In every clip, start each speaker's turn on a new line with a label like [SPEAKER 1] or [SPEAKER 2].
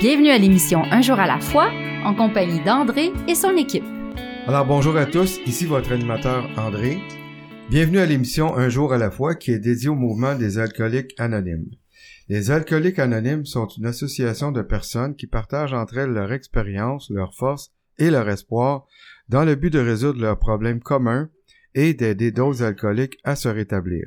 [SPEAKER 1] Bienvenue à l'émission Un jour à la fois en compagnie d'André et son équipe.
[SPEAKER 2] Alors bonjour à tous, ici votre animateur André. Bienvenue à l'émission Un jour à la fois qui est dédiée au mouvement des alcooliques anonymes. Les alcooliques anonymes sont une association de personnes qui partagent entre elles leur expérience, leur force et leur espoir dans le but de résoudre leurs problèmes communs et d'aider d'autres alcooliques à se rétablir.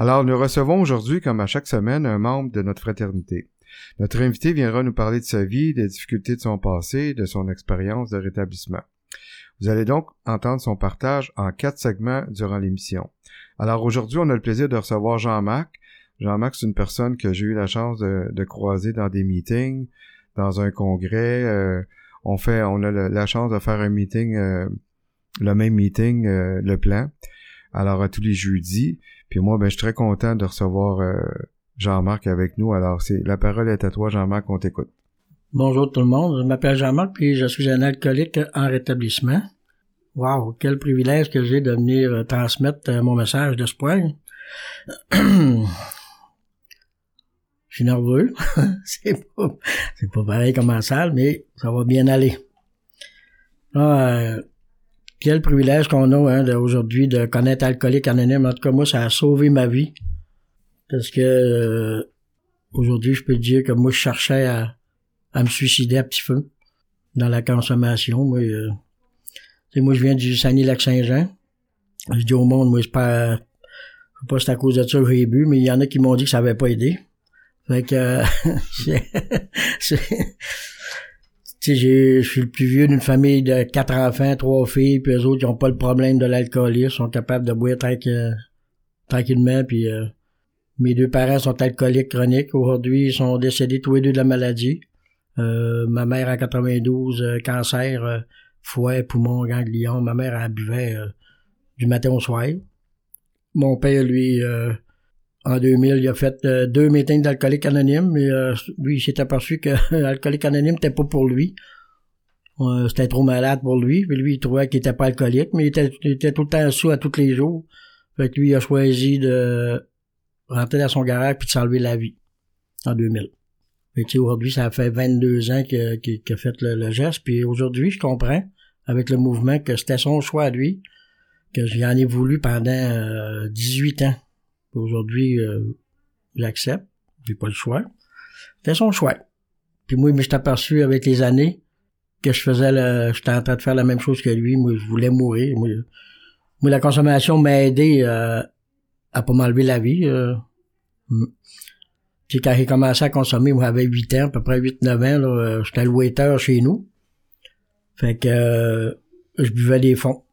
[SPEAKER 2] Alors nous recevons aujourd'hui, comme à chaque semaine, un membre de notre fraternité. Notre invité viendra nous parler de sa vie, des difficultés de son passé, de son expérience de rétablissement. Vous allez donc entendre son partage en quatre segments durant l'émission. Alors aujourd'hui, on a le plaisir de recevoir Jean-Marc. Jean-Marc, c'est une personne que j'ai eu la chance de, croiser dans des meetings, dans un congrès. Euh, on fait, on a la chance de faire un meeting, euh, le même meeting, euh, le plan. Alors à tous les jeudis. Puis moi, ben, je suis très content de recevoir Jean-Marc avec nous. Alors, c'est la parole est à toi, Jean-Marc, on t'écoute.
[SPEAKER 3] Bonjour tout le monde, je m'appelle Jean-Marc, puis je suis un alcoolique en rétablissement. Wow, quel privilège que j'ai de venir euh, transmettre euh, mon message d'espoir. je suis nerveux. c'est pas, pas pareil comme en salle, mais ça va bien aller. Euh, quel privilège qu'on a hein, aujourd'hui de connaître Alcoolique Anonyme. En tout cas, moi, ça a sauvé ma vie. Parce que euh, aujourd'hui, je peux dire que moi, je cherchais à, à me suicider à petit feu dans la consommation. Moi, euh, moi je viens du Saguenay-Lac-Saint-Jean. Je dis au monde, moi, c'est pas, je sais pas si c'est à cause de ça que j'ai bu, mais il y en a qui m'ont dit que ça avait pas aidé. Fait que, euh, je suis le plus vieux d'une famille de quatre enfants, trois filles, puis eux autres, ils ont pas le problème de l'alcoolisme, sont capables de boire tranquillement, puis euh, mes deux parents sont alcooliques chroniques. Aujourd'hui, ils sont décédés tous les deux de la maladie. Euh, ma mère a 92, euh, cancer, foie, poumon, ganglion. Ma mère a buvait du matin au soir. Mon père, lui, en 2000, il a fait deux meetings d'alcoolique anonyme, mais lui, il s'est aperçu que l'alcoolique anonyme n'était pas pour lui. C'était trop malade pour lui. Puis lui, il trouvait qu'il était pas alcoolique, mais il était, tout le temps sous à tous les jours. Fait que lui, il a choisi de rentrer dans son garage puis de s'enlever la vie en 2000. Mais tu sais, aujourd'hui, ça fait 22 ans qu'il a fait le, geste. Puis aujourd'hui, je comprends, avec le mouvement, que c'était son choix à lui, que j'en ai voulu pendant 18 euh, ans. Aujourd'hui, euh, j'accepte. J'ai pas le choix. C'était son choix. Puis moi, je suis aperçu avec les années que je faisais le, j'étais en train de faire la même chose que lui. Moi, je voulais mourir. Moi, la consommation m'a aidé euh, à pas m'enlever la vie. Euh. Mm. quand j'ai commencé à consommer, moi, j'avais 8 ans, à peu près 8-9 ans, là, euh, j'étais waiter chez nous. Fait que euh, je buvais des fonds.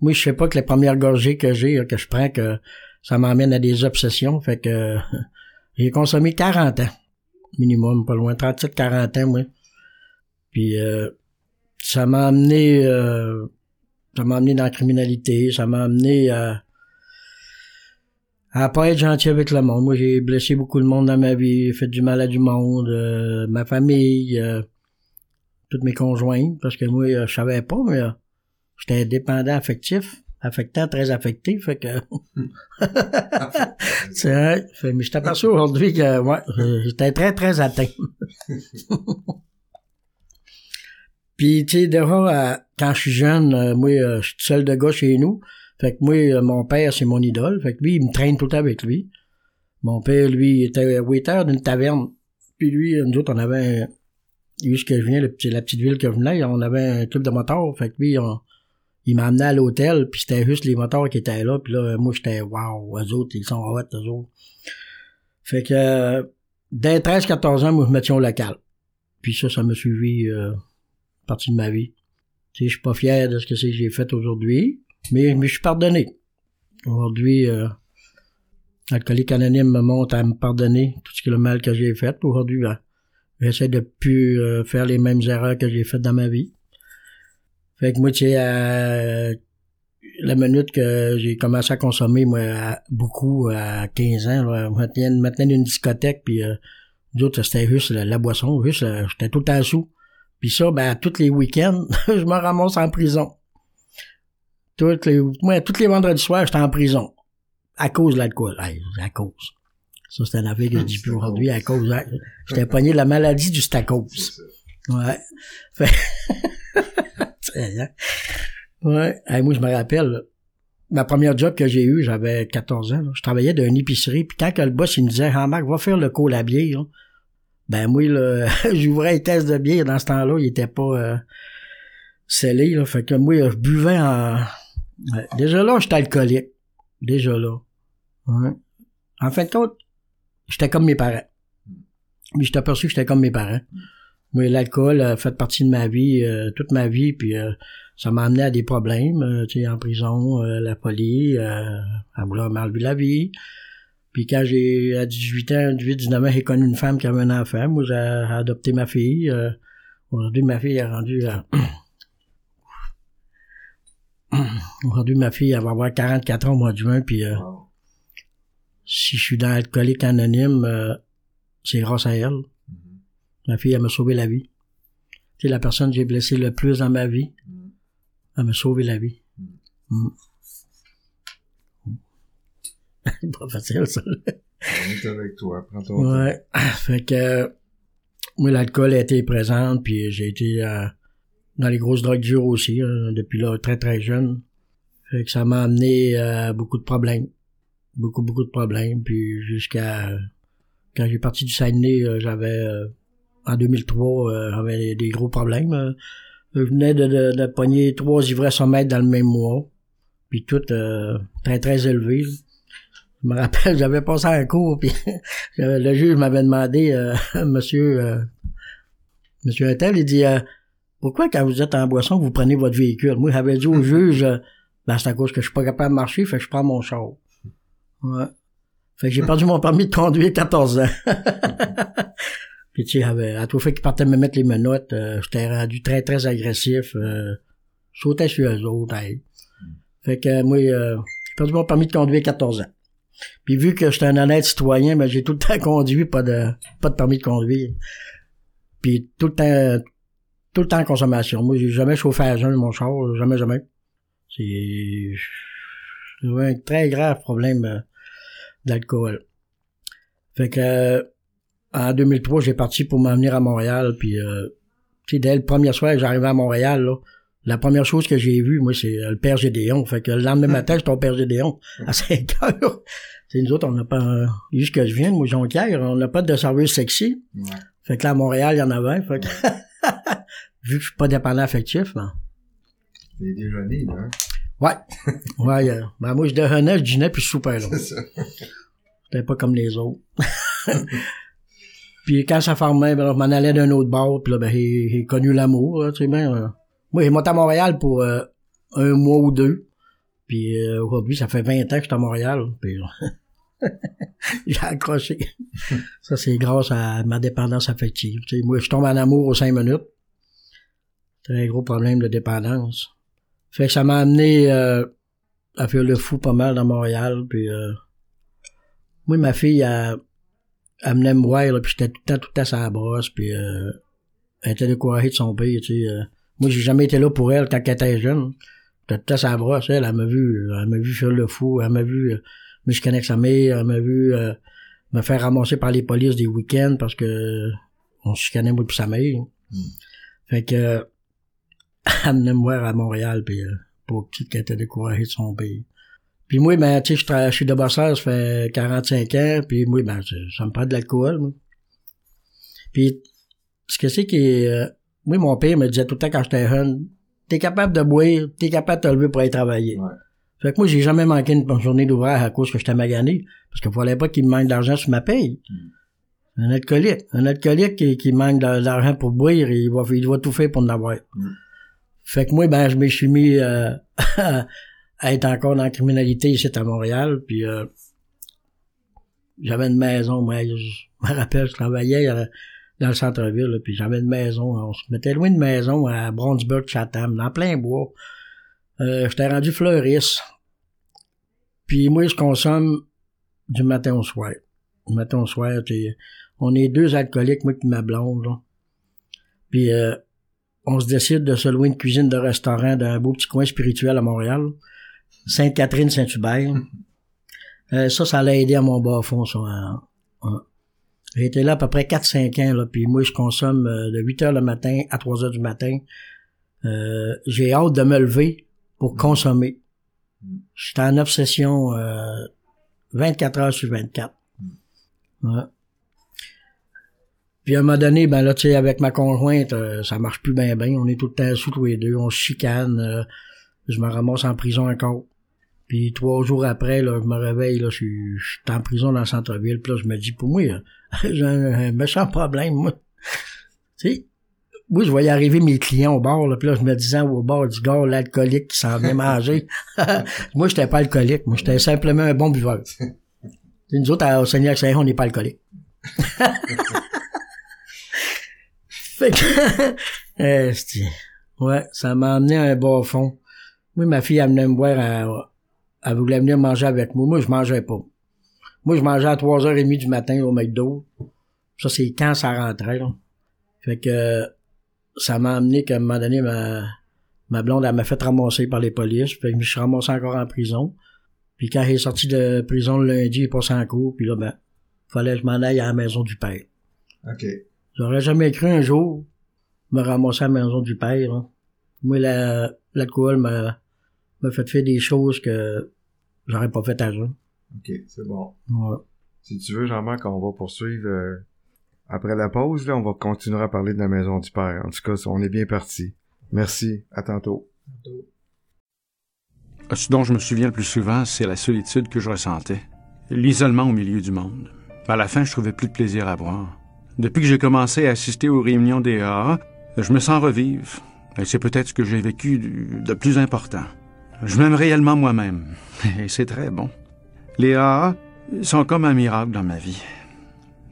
[SPEAKER 3] Moi, je sais pas que les premières gorgées que j'ai, que je prends, que ça m'emmène à des obsessions. Fait que j'ai consommé 40 ans. Minimum, pas loin, 37-40 ans, moi. Puis ça m'a amené ça m'a amené dans la criminalité, ça m'a amené à à pas être gentil avec le monde. Moi, j'ai blessé beaucoup de monde dans ma vie, fait du mal à du monde, euh, ma famille, euh, toutes mes conjointes, parce que moi, euh, je savais pas, mais j'étais dépendant affectif, affectant, très affecté, fait que... c'est vrai, mais je t'aperçois aujourd'hui que, ouais, j'étais très, très atteint. Puis, tu sais, déjà, quand je suis jeune, moi, je suis seul de gars chez nous, fait que moi, euh, mon père, c'est mon idole. Fait que lui, il me traîne tout le temps avec lui. Mon père, lui, était waiter d'une taverne. Puis lui, nous autres, on avait un, lui, ce que je viens, la petite ville que je venais, on avait un club de motards. Fait que lui, il m'a amené à l'hôtel, puis c'était juste les motards qui étaient là. Puis là, moi, j'étais, waouh, eux autres, ils sont hot, eux autres. Fait que, euh, dès 13-14 ans, moi, je me tiens au local. Puis ça, ça m'a suivi euh, partie de ma vie. Tu sais, je suis pas fier de ce que c'est que j'ai fait aujourd'hui. Mais, mais je suis pardonné. Aujourd'hui, euh, Alcoolique anonyme me montre à me pardonner tout ce que le mal que j'ai fait. Aujourd'hui, ben, j'essaie de plus euh, faire les mêmes erreurs que j'ai faites dans ma vie. Fait que moi, tu sais, à la minute que j'ai commencé à consommer, moi, beaucoup, à 15 ans, là, maintenant, maintenant une discothèque, puis euh, d'autres, c'était juste la, boisson, juste, euh, j'étais tout temps sous. Puis ça, ben, tous les week-ends, je me ramasse en prison. Toutes les, moi, tous les vendredis soirs, j'étais en prison. À cause de l'alcool. à cause. Ça, c'est un affaire que je dis plus aujourd'hui, à cause, hein. j'étais pogné de la maladie du stacose. Ouais. Fait... Hein. ouais. moi, je me rappelle, ma première job que j'ai eu, j'avais 14 ans, je travaillais dans une épicerie, puis quand le boss, me disait, ah, Marc, va faire le col à bière, ben, moi, j'ouvrais les tests de bière dans ce temps-là, il était pas, euh, scellé, là. Fait que moi, je buvais en, Déjà là, j'étais alcoolique. Déjà là. En fin de compte, j'étais comme mes parents. Mais j'étais aperçu que j'étais comme mes parents. Moi, l'alcool a fait partie de ma vie euh, toute ma vie, puis euh, ça m'a amené à des problèmes, euh, tu sais, en prison, la folie, à vouloir m'enlever la vie. Puis quand j'ai, à 18 ans, 18, 19 ans, j'ai connu une femme qui avait un enfant. Moi, j'ai adopté ma fille. Aujourd'hui, ma fille est rendue à Aujourd'hui, ma fille, elle va avoir 44 ans au mois de juin, puis euh, si je suis dans l'alcoolique anonyme, euh, c'est grâce à elle. Ma fille, elle m'a sauvé la vie. C'est la personne que j'ai blessée le plus dans ma vie. Mm-hmm. Elle m'a sauvé la vie. Mm. pas facile, ça.
[SPEAKER 2] On est avec toi, prends ton
[SPEAKER 3] Ouais. Fait que, moi, l'alcool a été présent, puis j'ai été... Euh, dans les grosses drogues dures aussi, hein, depuis là, très très jeune. Fait que ça m'a amené à beaucoup de problèmes. Beaucoup, beaucoup de problèmes. Puis jusqu'à quand j'ai parti du Saguenay, euh, j'avais euh, en 2003, euh, j'avais des, gros problèmes. Je venais de, de, de pogner trois ivresses en mètre dans le même mois. Puis tout très très élevé. Je me rappelle, j'avais passé un cours, puis le juge m'avait demandé, monsieur, monsieur Intel, il dit, pourquoi quand vous êtes en boisson, vous prenez votre véhicule? Moi, j'avais dit au juge, euh, ben, c'est à cause que je suis pas capable de marcher, fait que je prends mon char. Ouais. Fait que j'ai perdu mon permis de conduire 14 ans. Puis tu sais, à tout fait qu'ils partaient me mettre les menottes, euh, j'étais rendu très, très agressif. Euh, je sautais sur eux autres. Fait que moi, euh, j'ai perdu mon permis de conduire 14 ans. Puis vu que j'étais un honnête citoyen, ben j'ai tout le temps conduit, pas de pas de permis de conduire. Puis tout le temps, tout le temps en consommation. Moi, j'ai jamais chauffé à jeun mon char, jamais, jamais. C'est un très grave problème euh, d'alcool. Fait que euh, en 2003, j'ai parti pour m'amener à Montréal, puis euh, dès le premier soir que j'arrivais à Montréal, là, la première chose que j'ai vue, moi, c'est euh, le père Gédéon. Fait que le lendemain matin, j'étais au père Gédéon à 5 heures. C'est nous autres, on n'a pas, juste que je viens, moi, Jonquière, on n'a pas de service sexy. Fait que là, à Montréal, il y en avait. Fait que vu que je suis pas dépendant affectif, ben.
[SPEAKER 2] T'es déjeuné, là. Hein?
[SPEAKER 3] Ouais. ouais, euh, ben moi, je déjeunais, je dînais, puis je soupais, là. C'est ça. Pas comme les autres. Puis quand ça fermait, ben, je m'en allais d'un autre bord, puis là, ben, j'ai connu l'amour, tu sais, ben. Euh. Moi, j'ai monté à Montréal pour euh, un mois ou deux. Puis euh, aujourd'hui, ça fait 20 ans que je suis à Montréal. Puis j'ai accroché. ça, c'est grâce à ma dépendance affective. Tu sais, moi, je tombe en amour aux cinq minutes. C'est un gros problème de dépendance. Fait que ça m'a amené euh, à faire le fou pas mal dans Montréal. Puis euh, moi, ma fille, elle, elle venait me voir, là, puis j'étais tout le temps, tout le temps sur la brosse, puis euh, elle était découragée de son pays, tu sais. Euh. moi, j'ai jamais été là pour elle quand elle était jeune. J'étais tout le temps sur la brosse, elle, elle m'a vu, elle m'a vu faire le fou, elle m'a vu euh, me chicaner avec sa mère, elle m'a vu euh, me faire ramasser par les polices des week-ends parce que on se chicanait moi puis sa mère. Hmm. Fait que amenait me voir à Montréal, puis euh, pour petite qui était découragée de son pays. Puis moi, ben, tu sais, je, suis de bosseur, ça fait 45 ans, puis moi, ben, ça, me prend de l'alcool, moi. Puis, ce que c'est que, euh, moi, mon père me disait tout le temps quand j'étais jeune, t'es capable de boire, t'es capable de te lever pour aller travailler. Ouais. Fait que moi, j'ai jamais manqué une journée d'ouvrage à cause que j'étais magané, parce qu'il fallait pas qu'il me manque d'argent sur ma paye. Mm. Un alcoolique. Un alcoolique qui, qui manque d'argent pour boire, il va, il va tout faire pour en avoir. Mm. Fait que moi, ben, je me suis mis euh, être encore dans la criminalité ici à Montréal. Puis euh, j'avais une maison, moi, je me rappelle, je travaillais euh, dans le centre-ville, puis j'avais une maison, on se mettait loin de maison à Brownsburg, Chatham, dans plein bois. Euh, j'étais rendu fleuriste. Puis moi, je consomme du matin au soir. Du matin au soir, on est deux alcooliques, moi et ma blonde, là. Puis euh, on se décide de se louer une cuisine de restaurant d'un beau petit coin spirituel à Montréal. Sainte-Catherine-Saint-Hubert. Euh, ça, ça l'a aidé à mon bas fond, ça. Hein. J'ai été là à peu près 4-5 ans, là, puis moi, je consomme euh, de 8 heures le matin à 3 heures du matin. Euh, j'ai hâte de me lever pour consommer. J'étais en obsession 24 heures sur 24. Ouais. Puis à un moment donné, ben là, tu sais, avec ma conjointe, ça marche plus bien bien. On est tout le temps sous tous les deux, on se chicane. je me ramasse en prison encore. Puis trois jours après, là, je me réveille, là, je suis, en prison dans le centre-ville. Puis là, je me dis, pour moi, j'ai un, méchant problème, moi. tu sais, moi, je voyais arriver mes clients au bar, là, puis là, je me disais au bar du gars, l'alcoolique qui s'en vient manger. moi, j'étais pas alcoolique, moi, j'étais simplement un bon buveur. nous autres, au Seigneur Saint, on n'est pas alcoolique. fait que, euh, ouais, ça m'a amené à un bas fond. Moi, ma fille, elle venait me voir à, elle voulait venir manger avec moi. Moi, je mangeais pas. Moi, je mangeais à 3h30 du matin au McDo. Ça, c'est quand ça rentrait, là. Fait que ça m'a amené qu'à un moment donné, ma, ma blonde, elle m'a fait ramasser par les polices. Fait que je suis ramassé encore en prison. Puis quand j'ai sorti de prison le lundi, il passé en cours. Puis là, ben, fallait que je m'en aille à la maison du père.
[SPEAKER 2] OK.
[SPEAKER 3] J'aurais jamais cru un jour me ramasser à la maison du père. Là. Moi, l'alcool m'a, m'a fait faire des choses que J'aurais pas fait à ça.
[SPEAKER 2] OK, c'est bon.
[SPEAKER 3] Ouais.
[SPEAKER 2] Si tu veux, Jean-Marc, on va poursuivre euh, après la pause. Là, on va continuer à parler de la maison du père. En tout cas, on est bien parti. Merci. À tantôt.
[SPEAKER 4] Ce dont je me souviens le plus souvent, c'est la solitude que je ressentais. L'isolement au milieu du monde. À la fin, je trouvais plus de plaisir à boire. Depuis que j'ai commencé à assister aux réunions des AA, je me sens revivre. Et c'est peut-être ce que j'ai vécu de plus important. Je m'aime réellement moi-même, et c'est très bon. Les AA sont comme un miracle dans ma vie.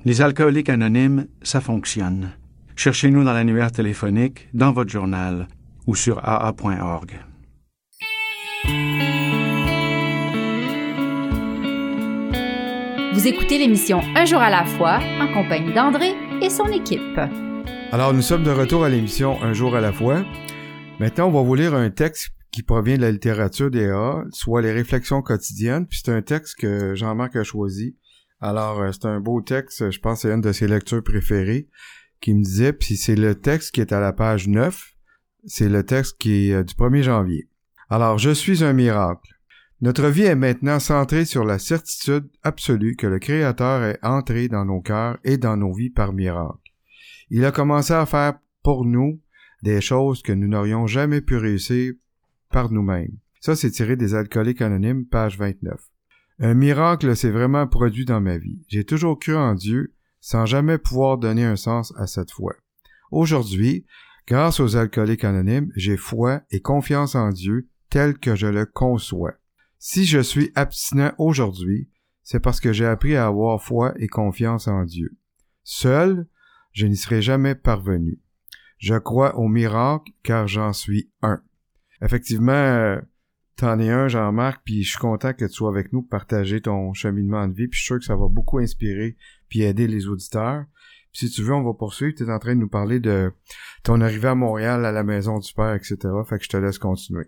[SPEAKER 4] Les alcooliques anonymes, ça fonctionne. Cherchez-nous dans l'annuaire téléphonique, dans votre journal ou sur aa.org.
[SPEAKER 1] Vous écoutez l'émission Un jour à la fois en compagnie d'André et son équipe.
[SPEAKER 2] Alors, nous sommes de retour à l'émission Un jour à la fois. Maintenant, on va vous lire un texte qui provient de la littérature des A, soit les réflexions quotidiennes, puis c'est un texte que Jean-Marc a choisi. Alors, euh, c'est un beau texte, je pense que c'est une de ses lectures préférées, qui me disait, puis c'est le texte qui est à la page 9, c'est le texte qui est euh, du 1er janvier. Alors, je suis un miracle. Notre vie est maintenant centrée sur la certitude absolue que le Créateur est entré dans nos cœurs et dans nos vies par miracle. Il a commencé à faire pour nous des choses que nous n'aurions jamais pu réussir par nous-mêmes. Ça, c'est tiré des Alcooliques Anonymes, page 29. Un miracle s'est vraiment produit dans ma vie. J'ai toujours cru en Dieu sans jamais pouvoir donner un sens à cette foi. Aujourd'hui, grâce aux Alcooliques Anonymes, j'ai foi et confiance en Dieu tel que je le conçois. Si je suis abstinent aujourd'hui, c'est parce que j'ai appris à avoir foi et confiance en Dieu. Seul, je n'y serai jamais parvenu. Je crois au miracle car j'en suis un effectivement, euh, t'en es un, Jean-Marc, puis je suis content que tu sois avec nous pour partager ton cheminement de vie, puis je suis sûr que ça va beaucoup inspirer puis aider les auditeurs. Puis si tu veux, on va poursuivre. Tu es en train de nous parler de ton arrivée à Montréal, à la maison du père, etc. Fait que je te laisse continuer.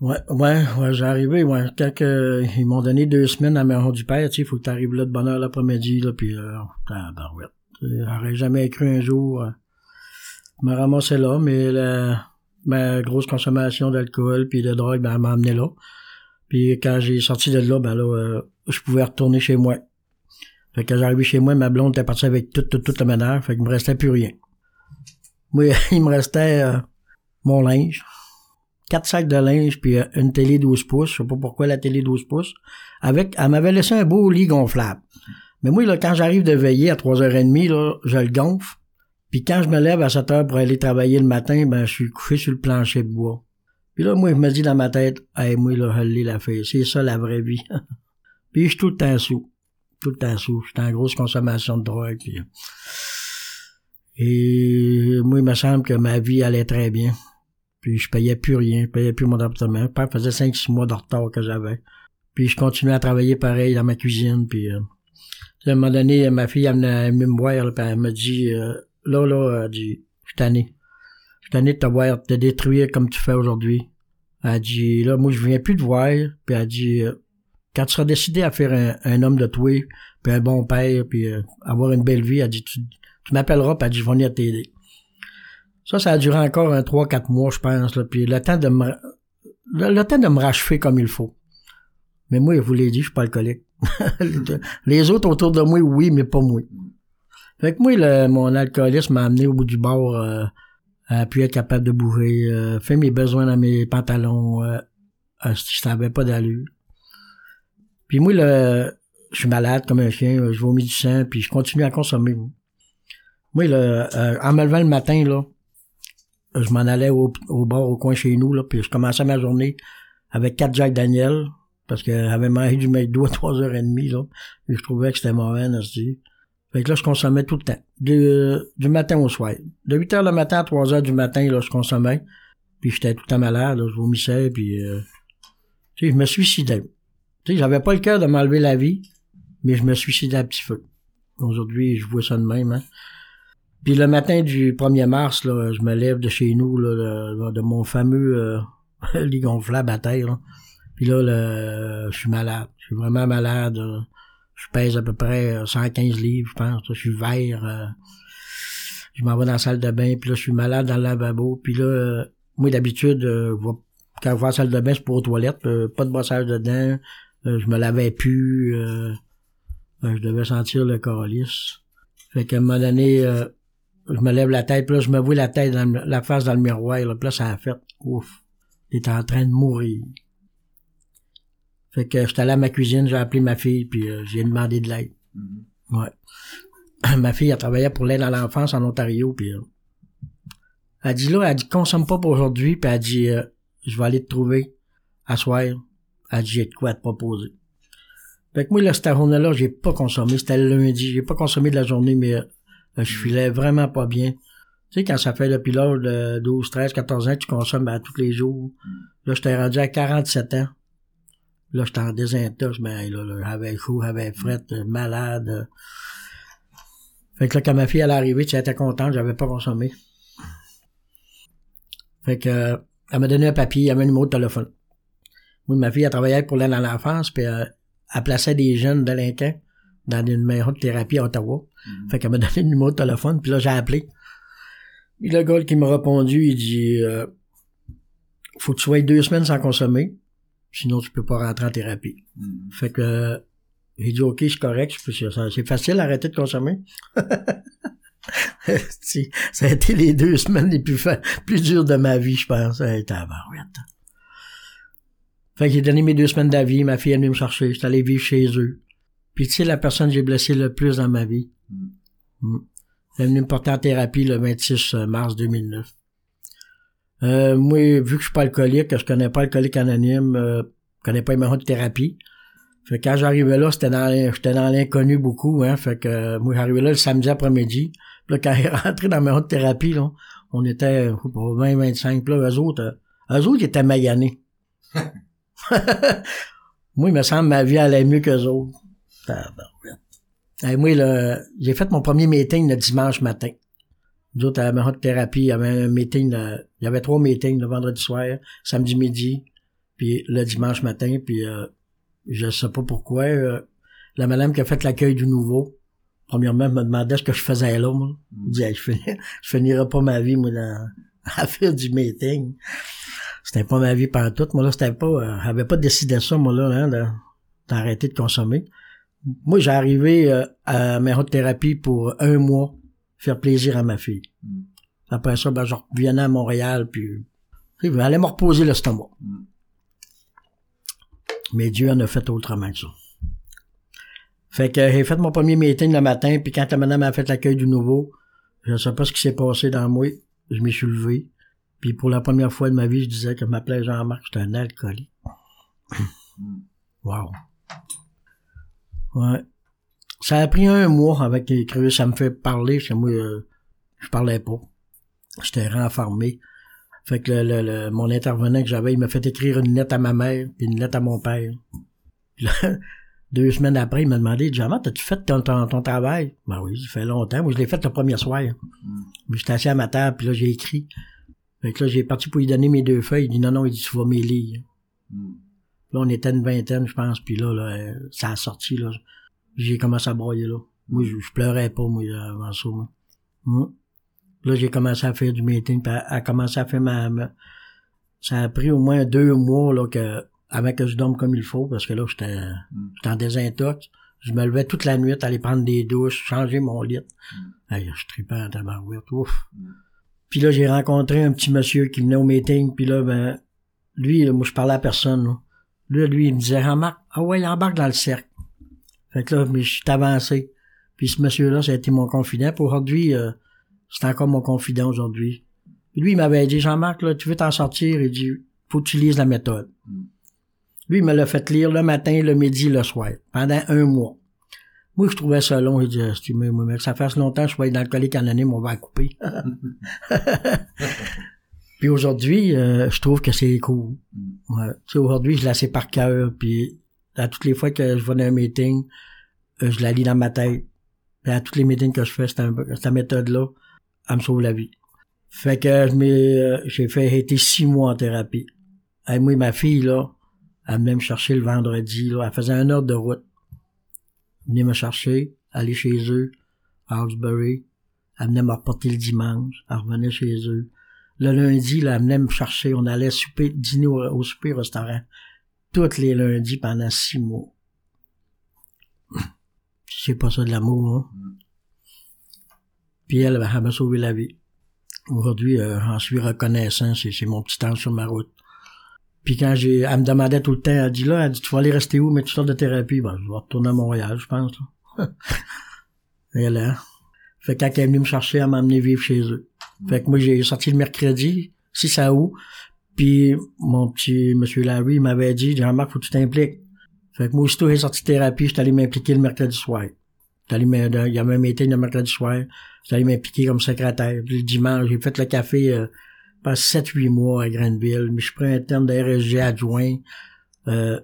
[SPEAKER 3] Ouais, ouais, ouais, j'ai arrivé, ouais. Quand ils m'ont donné deux semaines à la maison du père, tu sais, il faut que tu arrives là de bonne heure l'après-midi, là, puis euh, ouais. J'aurais jamais cru un jour euh, me ramasser là, mais la, ma grosse consommation d'alcool puis de drogue, ben, m'a amené là. Puis quand j'ai sorti de là, ben là, euh, je pouvais retourner chez moi. Fait que quand j'arrivais chez moi, ma blonde était partie avec toute, toute, toute la ménage, fait qu'il me restait plus rien. Moi, il me restait euh, mon linge, quatre sacs de linge, puis euh, une télé 12 pouces, je sais pas pourquoi la télé 12 pouces, avec, elle m'avait laissé un beau lit gonflable. Mais moi, là, quand j'arrive de veiller à 3h30, là, je le gonfle, puis quand je me lève à 7 heures pour aller travailler le matin, ben je suis couché sur le plancher de bois. Puis là, moi, je me dis dans ma tête, hey, moi, là, je la fille. C'est ça la vraie vie. puis je suis tout le temps sous. tout le temps sous. J'étais en grosse consommation de drogue. Puis, et moi, il me semble que ma vie allait très bien. Puis je payais plus rien, je payais plus mon appartement. Père faisait 5-6 mois de retard que j'avais. Puis je continuais à travailler pareil dans ma cuisine. Puis euh, à un moment donné, ma fille elle venait me voir, elle me dit euh, là, là, elle dit, je suis. Je suis de te voir, de te détruire comme tu fais aujourd'hui. Elle dit là, moi je viens plus te voir. Puis elle dit euh, quand tu seras décidé à faire un, homme de toi, puis un bon père, puis euh, avoir une belle vie, elle dit tu, m'appelleras, puis elle dit je vais venir t'aider. Ça, ça a duré encore un 3-4 mois, je pense. Puis le temps de me temps de me rachever comme il faut. Mais moi, je vous l'ai dit, je suis pas alcoolique. Les autres autour de moi, oui, mais pas moi. Fait que moi, le, mon alcoolisme m'a amené au bout du bord euh, à plus être capable de bouger, euh, faire mes besoins dans mes pantalons, euh, euh, si ça avait pas d'allure. Puis moi, le, je suis malade comme un chien, euh, je vomis du sang, puis je continue à consommer. Moi, le, euh, en me levant le matin, là, je m'en allais au, au bar au coin chez nous, là, puis je commençais ma journée avec quatre Jack Daniel, parce qu'elle avait mangé du McDo à 3h30, là, et je trouvais que c'était mauvais, là, Fait que là, je consommais tout le temps, du, du matin au soir. De 8h le matin à 3h du matin, là, je consommais, puis j'étais tout le temps malade, là, je vomissais, puis, euh, tu sais, je me suicidais. Tu sais, j'avais pas le cœur de m'enlever la vie, mais je me suicidais à petit feu. Aujourd'hui, je vois ça de même, hein. Puis le matin du 1er mars, là, je me lève de chez nous, là, de, mon fameux euh, lit gonflable à terre. Là. Puis là, je suis malade. Je suis vraiment malade. euh. Je pèse à peu près 115 livres, je pense. Je suis vert. euh. Je m'en vais dans la salle de bain. Puis là, je suis malade dans le lavabo. Puis là, euh, moi, d'habitude, euh, quand je vais à la salle de bain, c'est pour aux toilettes. euh, pas de brossage dedans. Euh, je me lavais plus. euh, euh, je devais sentir le calice. Fait qu'à un moment donné... euh, je me lève la tête, puis là, je me vois la tête, dans la face dans le miroir, là, puis là, ça a fait, ouf, j'étais en train de mourir. Fait que j'étais allé à ma cuisine, j'ai appelé ma fille, puis euh, j'ai demandé de l'aide. Ouais. ma fille, elle travaillait pour l'aide à l'enfance en Ontario, puis euh, elle dit là, elle dit, consomme pas pour aujourd'hui, puis elle dit, euh, je vais aller te trouver à soir. Elle dit, j'ai de quoi te proposer. Fait que moi, là, cette journée-là, j'ai pas consommé, c'était le lundi, j'ai pas consommé de la journée, mais euh, je filais vraiment pas bien. Tu sais, quand ça fait depuis l'âge de 12, 13, 14 ans tu consommes à tous les jours. Là, j'étais rendu à 47 ans. Là, j'étais en désintox, mais là, là, j'avais chaud, j'avais fret, euh, malade. Fait que là, quand ma fille elle est arrivée, tu elle était contente, j'avais pas consommé. Fait que, euh, elle m'a donné un papier, elle m'a un numéro de téléphone. Moi, ma fille, elle travaillait pour l'aide à l'enfance, puis euh, elle plaçait des jeunes délinquants dans une maison de thérapie à Ottawa. Fait qu'elle m'a donné le numéro de téléphone, puis là, j'ai appelé. Puis le gars qui m'a répondu, il dit euh, Faut que tu sois deux semaines sans consommer, sinon tu peux pas rentrer en thérapie. Fait que euh, j'ai dit OK, c'est correct, c'est facile d'arrêter de consommer. Ça a été les deux semaines les plus dures de ma vie, je pense. Ça a été tabarouette. Fait que j'ai donné mes deux semaines d'avis, ma fille est venue me chercher, j'étais allé vivre chez eux. Puis tu sais, la personne que j'ai blessé le plus dans ma vie, Mm. Elle est venue me porter en thérapie le 26 mars 2009. Euh, moi, vu que je suis pas alcoolique, que je connais pas alcoolique anonyme, euh, je connais pas les méthodes de thérapie. Fait que quand j'arrivais là, c'était dans j'étais dans l'inconnu beaucoup, hein. Fait que euh, moi j'arrivais là le samedi après-midi. Puis là, quand il est rentré dans ma de thérapie, là, on était je sais pas, 20, 25. Puis là, eux autres, euh, eux autres, ils étaient maganés. moi, il me semble ma vie allait mieux qu'eux autres. Hey, moi, j'ai fait mon premier meeting le dimanche matin. Nous autres, à la thérapie, il y avait un meeting, il y avait trois meetings le vendredi soir, samedi midi, puis le dimanche matin, puis euh, je sais pas pourquoi. euh, la madame qui a fait l'accueil du nouveau, premièrement, elle me demandait ce que je faisais là, moi. Je Hey, je, finis- je finirai pas ma vie, moi, dans, à faire du meeting. C'était pas ma vie par tout. Moi, là, c'était pas, euh, j'avais pas décidé ça, moi, là, hein, de- d'arrêter de consommer. Moi, j'ai arrivé euh, à ma thérapie pour un mois, faire plaisir à ma fille.
[SPEAKER 2] Mm.
[SPEAKER 3] Après ça, ben, je revenais à Montréal, puis elle allait me reposer l'estomac.
[SPEAKER 2] Mm.
[SPEAKER 3] Mais Dieu en a fait autrement que ça. Fait que j'ai fait mon premier meeting le matin, puis quand la madame a fait l'accueil du nouveau, je sais pas ce qui s'est passé dans moi, je m'y suis levé. Puis pour la première fois de ma vie, je disais que je m'appelais Jean-Marc, j'étais un alcoolique. wow. Ouais. Ça a pris un mois avec écrire, ça me fait parler, que moi, euh, je parlais pas. J'étais renfermé. Fait que le, le, mon intervenant que j'avais, il m'a fait écrire une lettre à ma mère, puis une lettre à mon père. Puis là, deux semaines après, il m'a demandé, Jamal, as-tu fait ton, ton, ton, travail? Ben oui, ça fait longtemps. Moi, je l'ai fait le premier soir. Mais j'étais assis à ma table, puis là, j'ai écrit. Fait que là, j'ai parti pour lui donner mes deux feuilles. Il dit, non, non, il dit, tu vas mes lire. Là, on était une vingtaine, je pense, puis là, là, ça a sorti, là. J'ai commencé à broyer, là. Moi, je, je pleurais pas, moi, avant ça, moi. Hum. Là, j'ai commencé à faire du meeting, puis à, à commencer à faire ma, ma, Ça a pris au moins deux mois, là, que, avant que je dorme comme il faut, parce que là, j'étais, j'étais en désintox. Je me levais toute la nuit, aller prendre des douches, changer mon lit. Mm. Hey, je tripais en tabarouette, ouf. Mm. Puis là, j'ai rencontré un petit monsieur qui venait au meeting, puis là, ben, lui, là, moi, je parlais à personne, là. Là, lui, il me disait, ah, ah ouais, il embarque dans le cercle. Fait que là, mais je suis avancé. Puis ce monsieur-là, ça a été mon confident. Pour aujourd'hui, euh, c'est encore mon confident aujourd'hui. Lui, il m'avait dit, Jean-Marc, là, tu veux t'en sortir? Il dit, faut que tu lises la méthode. Lui, il me l'a fait lire le matin, le midi, le soir, pendant un mois. Moi, je trouvais ça long. Je disais, tu mais ça fait longtemps que je suis dans le collègue anonyme, on va couper. puis aujourd'hui, euh, je trouve que c'est cool. Mm. Ouais. Tu sais, aujourd'hui, je la sais par cœur, puis à toutes les fois que je vais dans un meeting, euh, je la lis dans ma tête. À toutes les meetings que je fais, cette, méthode-là, elle me sauve la vie. Fait que euh, j'ai fait été six mois en thérapie. Et moi, ma fille, là, elle venait me chercher le vendredi. Elle faisait un heure de route. Elle venait me chercher, aller chez eux, à Hawkesbury. Elle venait me reporter le dimanche. Elle revenait chez eux. Le lundi, là, elle venait me chercher. On allait souper, dîner au, au souper restaurant. Tous les lundis pendant six mois. C'est pas ça de l'amour, hein? Puis elle, elle m'a sauvé la vie. Aujourd'hui, euh, j'en suis reconnaissant. C'est mon petit temps sur ma route. Puis quand j'ai, elle me demandait tout le temps, elle dit là, elle dit, tu vas aller rester où, mais tu sors de thérapie? Ben, je vais retourner à Montréal, je pense, Et là. Fait que quand elle est venue me chercher, elle m'a amené vivre chez eux. Fait que moi, j'ai sorti le mercredi, 6 août, puis mon petit monsieur Larry m'avait dit, Jean-Marc, faut que tu t'impliques. Fait que moi, aussitôt j'ai sorti de thérapie, j'étais allé m'impliquer le mercredi soir. Allé, il y avait un meeting le mercredi soir, j'étais allé m'impliquer comme secrétaire. Puis le dimanche, j'ai fait le café euh, passe 7-8 mois à Granville, mais je prends un terme de RSG adjoint. Euh,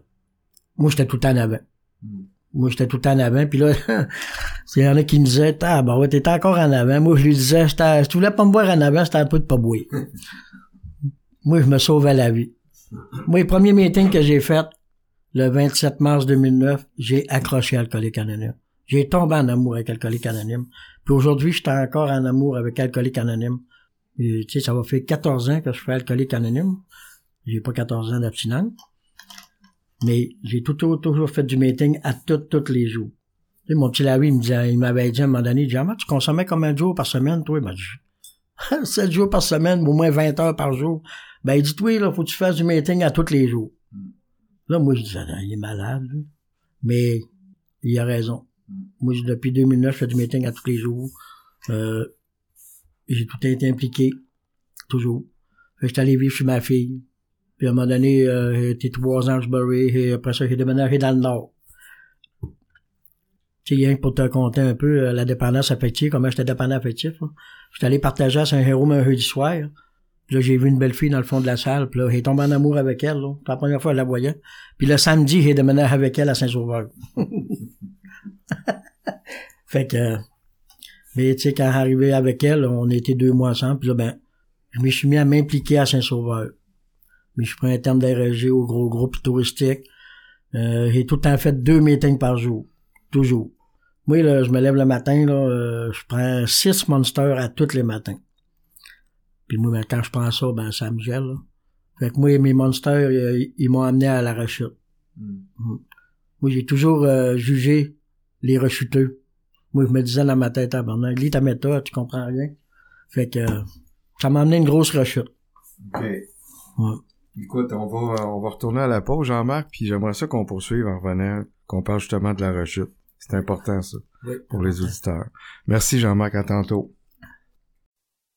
[SPEAKER 3] moi, j'étais tout en avant. Hmm. Moi, j'étais tout en avant, puis là, il y en a qui me disaient, ah, bah ouais, t'étais encore en avant. Moi, je lui disais, si tu voulais pas me voir en avant, c'était un peu de pas boire. Moi, je me sauvais la vie. Moi, le premier meeting que j'ai fait, le 27 mars 2009, j'ai accroché Alcoolique Anonyme. J'ai tombé en amour avec Alcoolique Anonyme. Puis aujourd'hui, j'étais encore en amour avec Alcoolique Anonyme. Et, tu sais, ça va faire 14 ans que je fais alcoolique anonyme. J'ai pas 14 ans d'abstinence. Mais j'ai tout, toujours fait du meeting à tous, tous les jours. Tu sais, mon petit Larry, il, me il m'avait dit à un moment donné, il dit, tu consommais combien de jours par semaine, toi? Ben, je 7 jours par semaine, au moins 20 heures par jour. Ben, il dit, toi, là, faut que tu fasses du meeting à tous les jours. Là, moi, je dis, ah, il est malade, lui. Mais, il a raison. Moi, depuis 2009, je fais du meeting à tous les jours. Euh, j'ai tout été impliqué, toujours. Fait j'étais allé vivre chez ma fille. Puis à un moment donné, euh, j'ai été trois ans à Bury, et après ça, j'ai déménagé dans le Nord. Tu sais, rien que pour te compter un peu euh, la dépendance affective, comment j'étais dépendant affectif. J'étais allé partager à Saint-Jérôme un jeudi soir. Là, j'ai vu une belle fille dans le fond de la salle. Puis là, j'ai tombé en amour avec elle. C'est la première fois je la voyais. Puis le samedi, j'ai déménagé avec elle à Saint-Sauveur. fait que mais tu sais, quand arrivé avec elle, on était deux mois ensemble, puis là, ben, je me suis mis à m'impliquer à Saint-Sauveur. Mais je prends un terme d'RG au gros groupe touristique. Euh, j'ai tout le temps fait deux meetings par jour. Toujours. Moi, là, je me lève le matin, là, euh, je prends six monsters à tous les matins. Puis moi, ben, quand je prends ça, ben, ça me gèle, là. Fait que moi, mes monsters, ils, m'ont amené à la rechute. Hmm. Hmm. Moi, j'ai toujours euh, jugé les rechuteux. Moi, je me disais dans ma tête, ah, ben, lis ta méthode, tu comprends rien. Fait que, ça m'a amené une grosse rechute.
[SPEAKER 2] OK. Ouais. Écoute, on va, on va retourner à la pause, Jean-Marc, puis j'aimerais ça qu'on poursuive en revenant, qu'on parle justement de la rechute. C'est important, ça, pour les auditeurs. Merci, Jean-Marc, à tantôt.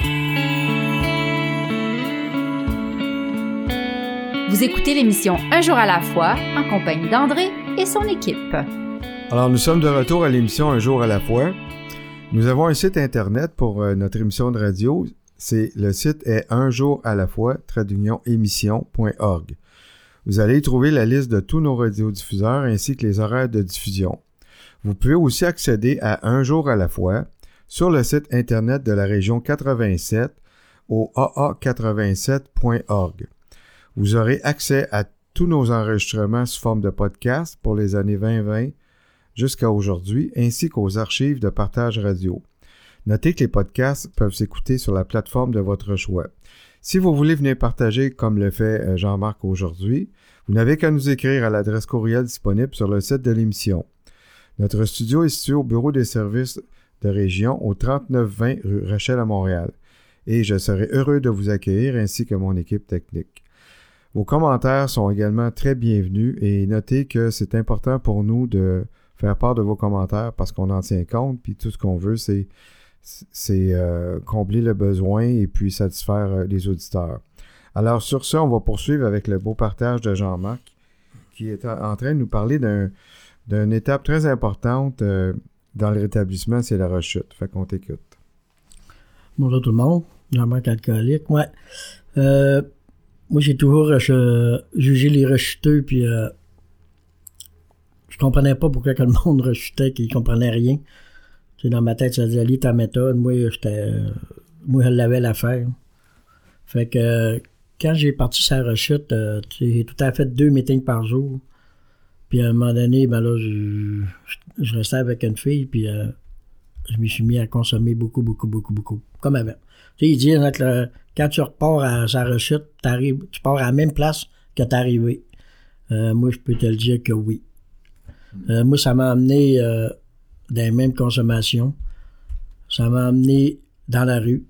[SPEAKER 1] Vous écoutez l'émission Un jour à la fois en compagnie d'André et son équipe.
[SPEAKER 2] Alors, nous sommes de retour à l'émission Un jour à la fois. Nous avons un site internet pour euh, notre émission de radio. C'est le site est un jour à la fois émission.org. Vous allez y trouver la liste de tous nos radiodiffuseurs ainsi que les horaires de diffusion. Vous pouvez aussi accéder à un jour à la fois sur le site internet de la région 87 au aa87.org. Vous aurez accès à tous nos enregistrements sous forme de podcast pour les années 2020 jusqu'à aujourd'hui, ainsi qu'aux archives de partage radio. Notez que les podcasts peuvent s'écouter sur la plateforme de votre choix. Si vous voulez venir partager comme le fait euh, Jean-Marc aujourd'hui, vous n'avez qu'à nous écrire à l'adresse courriel disponible sur le site de l'émission. Notre studio est situé au bureau des services de région au 3920 rue Rachel à Montréal et je serai heureux de vous accueillir ainsi que mon équipe technique. Vos commentaires sont également très bienvenus et notez que c'est important pour nous de faire part de vos commentaires parce qu'on en tient compte, puis tout ce qu'on veut, c'est euh, combler le besoin et puis satisfaire euh, les auditeurs. Alors sur ce, on va poursuivre avec le beau partage de Jean-Marc qui est en train de nous parler d'une étape très importante euh, dans le rétablissement, c'est la rechute. Fait qu'on t'écoute.
[SPEAKER 3] Bonjour tout le monde, Jean-Marc alcoolique. Ouais. Euh, moi, j'ai toujours jugé les rechuteux, puis euh, je comprenais pas pourquoi que le monde rechutait, qu'ils comprenaient rien. Dans ma tête, ça disait, lis ta méthode. Moi, j'étais, moi, je l'avais l'affaire. Fait que quand j'ai parti sa rechute, euh, j'ai tout à fait deux meetings par jour. Puis à un moment donné, ben là, je, restais avec une fille, puis euh, je me suis mis à consommer beaucoup, beaucoup, beaucoup, beaucoup. Comme avant. Tu sais, ils que quand tu repars à sa rechute, tu pars à la même place que t'es arrivé. Euh, moi, je peux te le dire que oui. Euh, moi, ça m'a amené dans les mêmes consommations. Ça m'a amené dans la rue.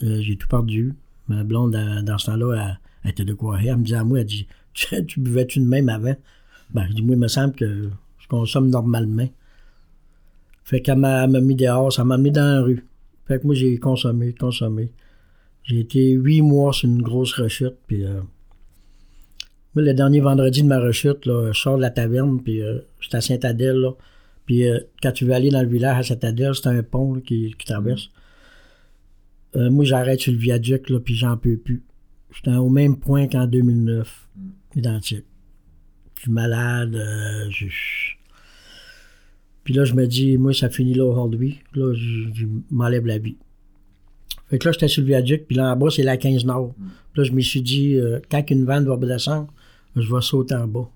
[SPEAKER 3] J'ai tout perdu. Ma blonde, dans ce temps-là, elle, était de quoi Elle me disait à moi, elle dit, tu, tu buvais-tu de même avant? Ben, je dis, moi, il me semble que je consomme normalement. Fait qu'elle m'a mis dehors, ça m'a mis dans la rue. Fait que moi, j'ai consommé, consommé. J'ai été huit mois sur une grosse rechute, puis euh, moi, le dernier vendredi de ma rechute, là, je sors de la taverne, puis euh, j'étais à Saint-Adèle, là. Puis euh, quand tu veux aller dans le village à Saint-Adèle, c'est un pont qui, traverse. Euh, moi, j'arrête sur le viaduc, là, puis j'en peux plus. J'étais au même point qu'en 2009, identique. Suis malade, euh. Puis là, je me dis, moi, ça finit là aujourd'hui. Là, je, m'enlève la vie. Fait que là, j'étais sur le viaduc, puis là en bas, c'est la 15 Nord. Puis là, je me suis dit, euh, quand une vanne va descendre, je vais sauter en bas.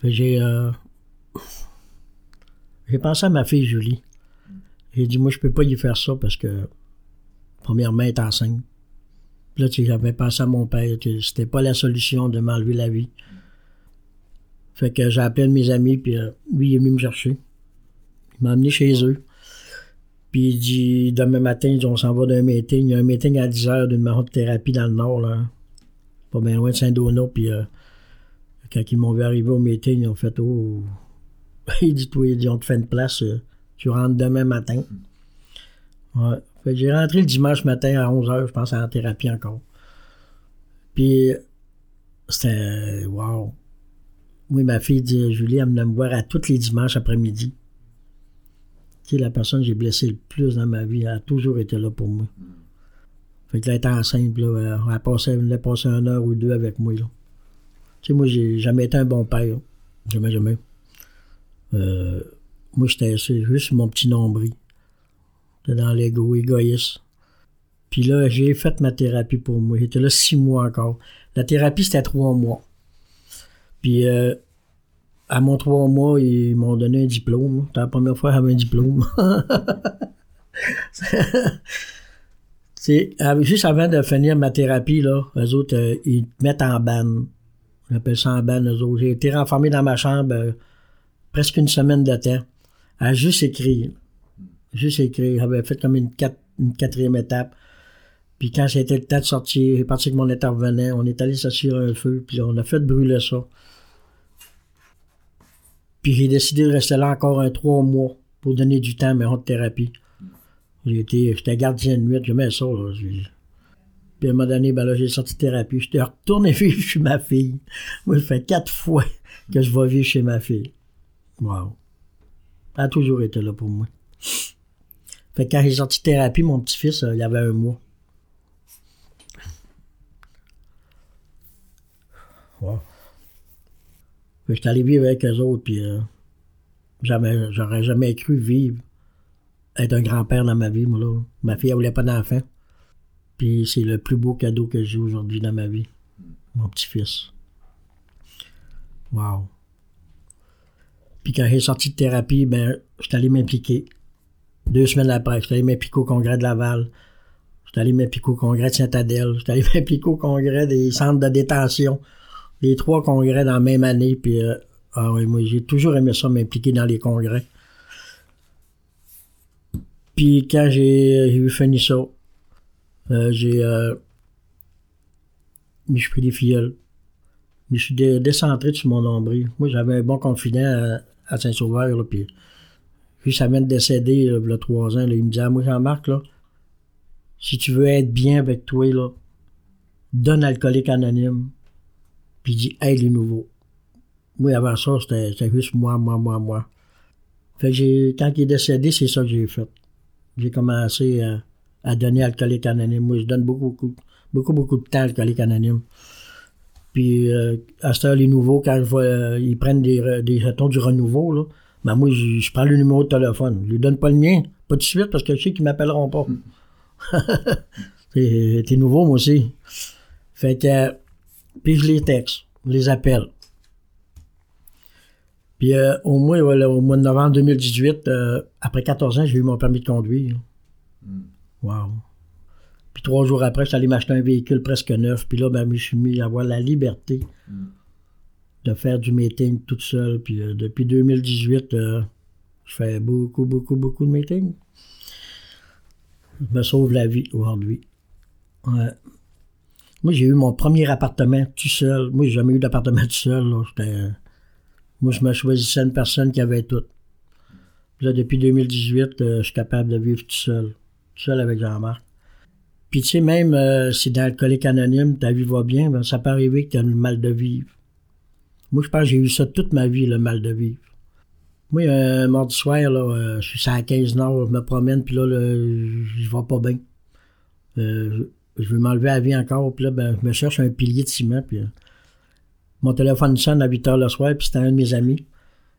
[SPEAKER 3] Fait j'ai. Euh, j'ai pensé à ma fille Julie. J'ai dit, moi, je peux pas y faire ça parce que, premièrement, elle est enceinte. Là, tu sais, j'avais pensé à mon père, que c'était pas la solution de m'enlever la vie. Fait que j'ai appelé mes amis, puis euh, lui, il est venu me chercher. Il m'a amené chez eux. Puis il dit, demain matin, on s'en va d'un meeting. Il y a un meeting à 10 heures d'une maison de thérapie dans le nord, là. Pas bien loin de Saint-Donat. Puis euh, quand ils m'ont vu arriver au meeting, ils ont fait, oh. il dit, toi, il dit, on te fait une place. euh, tu rentres demain matin. Ouais. J'ai rentré le dimanche matin à 11 heures, je pense, en thérapie encore. Puis c'était, wow. Oui, ma fille dit, Julie, elle me voir à tous les dimanches après-midi. Tu sais, la personne que j'ai blessé le plus dans ma vie, elle a toujours été là pour moi. Fait que là, elle était enceinte, elle, passait, elle passer une heure ou deux avec moi. Tu sais, moi, j'ai jamais été un bon père. Jamais, jamais. Euh, moi, j'étais juste mon petit nombril. Dans l'ego, égoïste. Puis là, j'ai fait ma thérapie pour moi. J'étais là six mois encore. La thérapie, c'était trois mois. Puis, euh, à mon trois mois, ils m'ont donné un diplôme. C'était la première fois que j'avais un diplôme. C'est, juste avant de finir ma thérapie, là, eux autres, euh, ils te mettent en banne. On appelle ça en ban, eux autres. J'ai été renfermé dans ma chambre euh, presque une semaine de temps à juste écrire. Juste écrire. J'avais fait comme une, quatrième étape. Puis quand c'était le temps de sortir, j'ai parti avec mon intervenant, on est allé s'assurer un feu, puis on a fait brûler ça. Puis j'ai décidé de rester là encore un trois mois pour donner du temps à mes de thérapie. J'étais gardien de nuit, j'aimais ça, là. Puis à un moment donné, ben là, j'ai sorti de thérapie. J'étais retourné vivre chez ma fille. Moi, ça fait quatre fois que je vais vivre chez ma fille. Wow. Elle a toujours été là pour moi. Fait que quand j'ai sorti de thérapie, mon petit-fils, euh, il avait un mois. Wow. Fait que j'étais allé vivre avec eux autres, puis euh, jamais, j'aurais jamais cru vivre, être un grand-père dans ma vie, moi, là. Ma fille, elle voulait pas d'enfant. Puis c'est le plus beau cadeau que j'ai aujourd'hui dans ma vie. Mon petit-fils. Wow. Puis quand j'ai sorti de thérapie, ben, j'étais allé m'impliquer. Deux semaines après, j'étais allé m'impliquer au congrès de Laval. J'étais allé m'impliquer au congrès de Saint-Adèle. J'étais allé m'impliquer au congrès des centres de détention. Les trois congrès dans la même année. Puis, euh, ah oui, moi, j'ai toujours aimé ça, m'impliquer dans les congrès. Puis quand j'ai eu fini ça, euh, j'ai... Euh, je pris des filleuls. Je suis dé- décentré sur mon nombril. Moi, j'avais un bon confident à, Saint-Sauveur, puis puis ça vient de décéder, il trois ans, il me disait, ah, moi, Jean-Marc, là, si tu veux être bien avec toi, là, donne alcoolique anonyme, puis dis, aide les nouveaux. Moi, avant ça, c'était juste moi, moi, moi, moi. Fait que j'ai, quand il est décédé, c'est ça que j'ai fait. J'ai commencé à, donner alcoolique anonyme. Moi, je donne beaucoup, beaucoup, beaucoup, beaucoup de temps à alcoolique anonyme. Puis, euh, à cette heure, les nouveaux, quand je vois, euh, ils prennent des, des jetons du renouveau, là, ben moi, je, je prends le numéro de téléphone. Je lui donne pas le mien, pas de suite, parce que je sais qu'ils m'appelleront pas. T'es t'es nouveau, moi aussi. Fait que, euh, puis je les texte, je les appelle. Puis euh, au, mois, voilà, au mois de novembre 2018, euh, après 14 ans, j'ai eu mon permis de conduire. Wow. Puis trois jours après, je suis allé m'acheter un véhicule presque neuf. Puis là, ben, je me suis mis à avoir la liberté de faire du meeting toute seule. Puis euh, depuis 2018, euh, je fais beaucoup, beaucoup, beaucoup de meetings. Je me sauve la vie aujourd'hui. Ouais. Moi, j'ai eu mon premier appartement tout seul. Moi, j'ai jamais eu d'appartement tout seul. là. J'étais- Moi, je me choisissais une personne qui avait tout. Puis là, depuis 2018, euh, je suis capable de vivre tout seul. Tout seul avec Jean-Marc. Puis tu sais, même euh, si dans Alcoolique Anonyme, ta vie va bien, ben, ça peut arriver que tu as mal de vivre. Moi, je pense que j'ai eu ça toute ma vie, le mal de vivre. Moi, un mardi soir, là, euh, je suis sur la 15 Nord, je me promène, puis là, le- je vais pas bien. Euh, je veux m'enlever la vie encore, puis là, ben, je me cherche un pilier de ciment, puis euh, mon téléphone sonne à 8 heures le soir, puis c'était un de mes amis.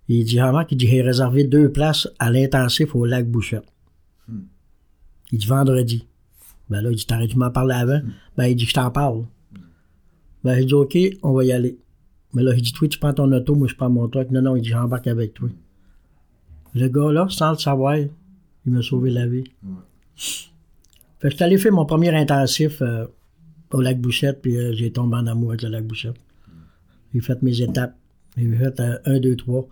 [SPEAKER 3] Il dit, ah, Marc, il dit, j'ai réservé deux places à l'intensif au lac Bouchette. Il dit, vendredi. Ben là, il dit, t'aurais dû m'en parler avant? Ben, il dit, je t'en parle. Ben, il dit, OK, on va y aller. Mais là, il dit, toi, tu prends ton auto, moi, je prends mon truck. Non, non, il dit, j'embarque avec toi. Le gars, là, sans le savoir, il m'a sauvé la vie. Fait que je suis allé faire mon premier intensif euh, au lac Bouchette, puis euh, j'ai tombé en amour avec le lac Bouchette. J'ai fait mes étapes. J'ai fait euh, un, deux, trois.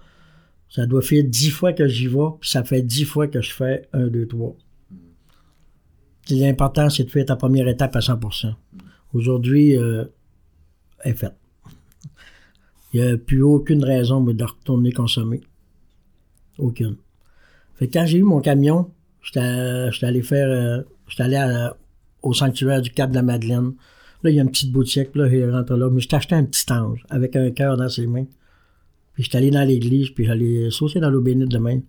[SPEAKER 3] Ça doit faire dix fois que j'y vais, puis ça fait dix fois que je fais un, deux, trois. L'important, c'est de faire ta première étape à 100%. Aujourd'hui, euh, elle est faite. Il n'y a plus aucune raison de retourner consommer. Aucune. Fait que quand j'ai eu mon camion, j'étais allé faire. euh, j'étais allé à- au sanctuaire du Cap de la Madeleine. Là, il y a une petite boutique, là, il rentre là. Mais j'étais acheté un petit ange avec un cœur dans ses mains. Puis j'étais allé dans l'église, puis j'allais saucer dans l'eau bénite de même.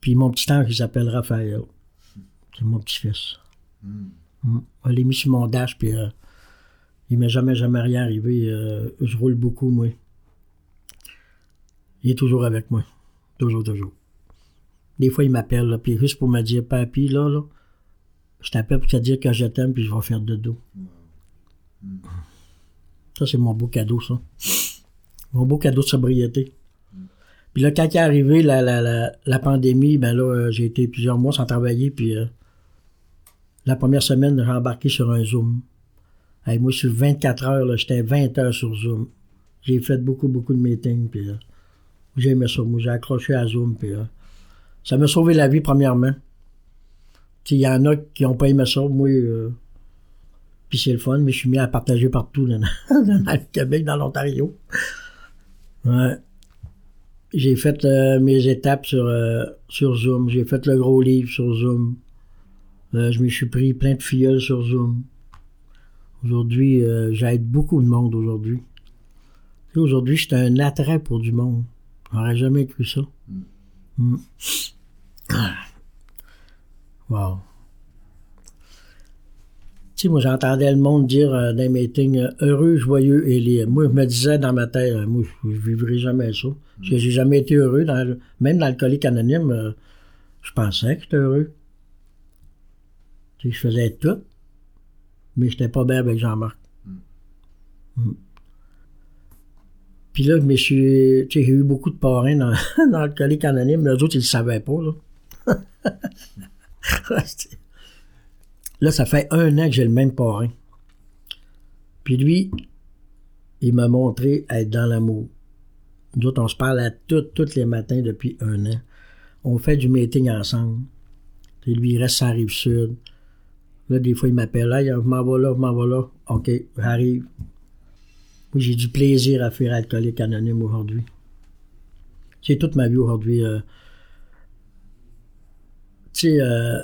[SPEAKER 3] Puis mon petit ange, il s'appelle Raphaël. C'est mon petit-fils. Mm. Je l'ai mis sur mon dash, puis euh, il m'est jamais, jamais rien arrivé. Euh, je roule beaucoup, moi. Il est toujours avec moi. Toujours, toujours. Des fois, il m'appelle, puis juste pour me dire, papy, là, là, je t'appelle pour te dire que je t'aime, puis je vais faire de dos. Ça, c'est mon beau cadeau, ça. Mon beau cadeau de sobriété. Puis là, quand est arrivé la, la, la, la pandémie, ben là, euh, j'ai été plusieurs mois sans travailler, puis euh, la première semaine, j'ai embarqué sur un Zoom. Moi, sur 24 heures, j'étais 20 heures sur Zoom. J'ai fait beaucoup, beaucoup de meetings, puis euh, j'ai aimé ça. Moi, j'ai accroché à Zoom, puis euh, ça m'a sauvé la vie, premièrement. Il y en a qui n'ont pas aimé ça. Moi, euh, puis c'est le fun, mais je suis mis à partager partout dans, le Québec, dans l'Ontario. Ouais. J'ai fait mes étapes sur, sur Zoom. J'ai fait le gros livre sur Zoom. Je me suis pris plein de filleuls sur Zoom. Aujourd'hui, euh, j'aide beaucoup de monde aujourd'hui. Aujourd'hui, j'étais un attrait pour du monde. J'aurais jamais cru ça. Mm. Wow. Tu sais, moi, j'entendais le monde dire euh, dans les meetings euh, heureux, joyeux et libre. Moi, je me disais dans ma tête, moi, je, je vivrai jamais ça. Parce que j'ai jamais été heureux. Dans le- même dans l'alcoolique anonyme, je pensais que j'étais heureux. Tu sais, je faisais tout. Mais j'étais pas bien avec Jean-Marc. Mm. Puis là, je me suis. J'ai eu beaucoup de parrains dans, dans l'alcoolique anonyme, mais eux autres, ils le savaient pas, là. Là, ça fait un an que j'ai le même parrain. Puis lui, il m'a montré être dans l'amour. Nous autres, on se parle à tout, tous les matins depuis un an. On fait du meeting ensemble. Puis lui, il reste à la rive sud. Là, des fois, il m'appelle. Hey, je m'en vais là, je m'en là. OK, j'arrive. Moi, j'ai du plaisir à faire alcoolique anonyme aujourd'hui. C'est toute ma vie aujourd'hui. euh. Tu sais, euh,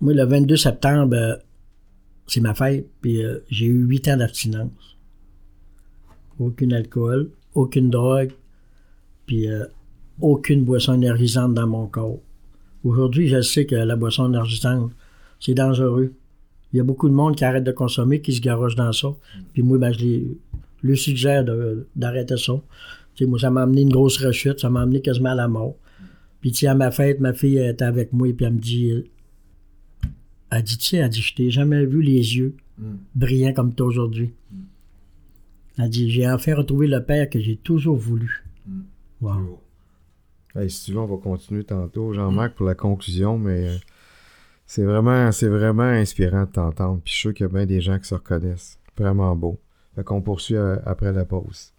[SPEAKER 3] moi, le 22 septembre, euh, c'est ma fête, puis j'ai eu huit ans d'abstinence. Aucun alcool, aucune drogue, puis aucune boisson énergisante dans mon corps. Aujourd'hui, je sais que la boisson énergisante, c'est dangereux. Il y a beaucoup de monde qui arrête de consommer, qui se garoche dans ça. Puis moi, ben, je les, le suggère d'arrêter ça. Tu sais, moi, ça m'a amené une grosse rechute, ça m'a amené quasiment à la mort. Puis, tu sais, à ma fête, ma fille elle était avec moi, puis elle me dit, elle dit, tu sais, elle dit, je t'ai jamais vu les yeux brillants comme toi aujourd'hui. Elle dit, j'ai enfin retrouvé le père que j'ai toujours voulu. Wow.
[SPEAKER 2] Hey, si tu veux, on va continuer tantôt, Jean-Marc, pour la conclusion, mais euh, c'est vraiment, c'est vraiment inspirant de t'entendre. Puis je suis sûr qu'il y a bien des gens qui se reconnaissent. Vraiment beau. Fait qu'on poursuit euh, après la pause.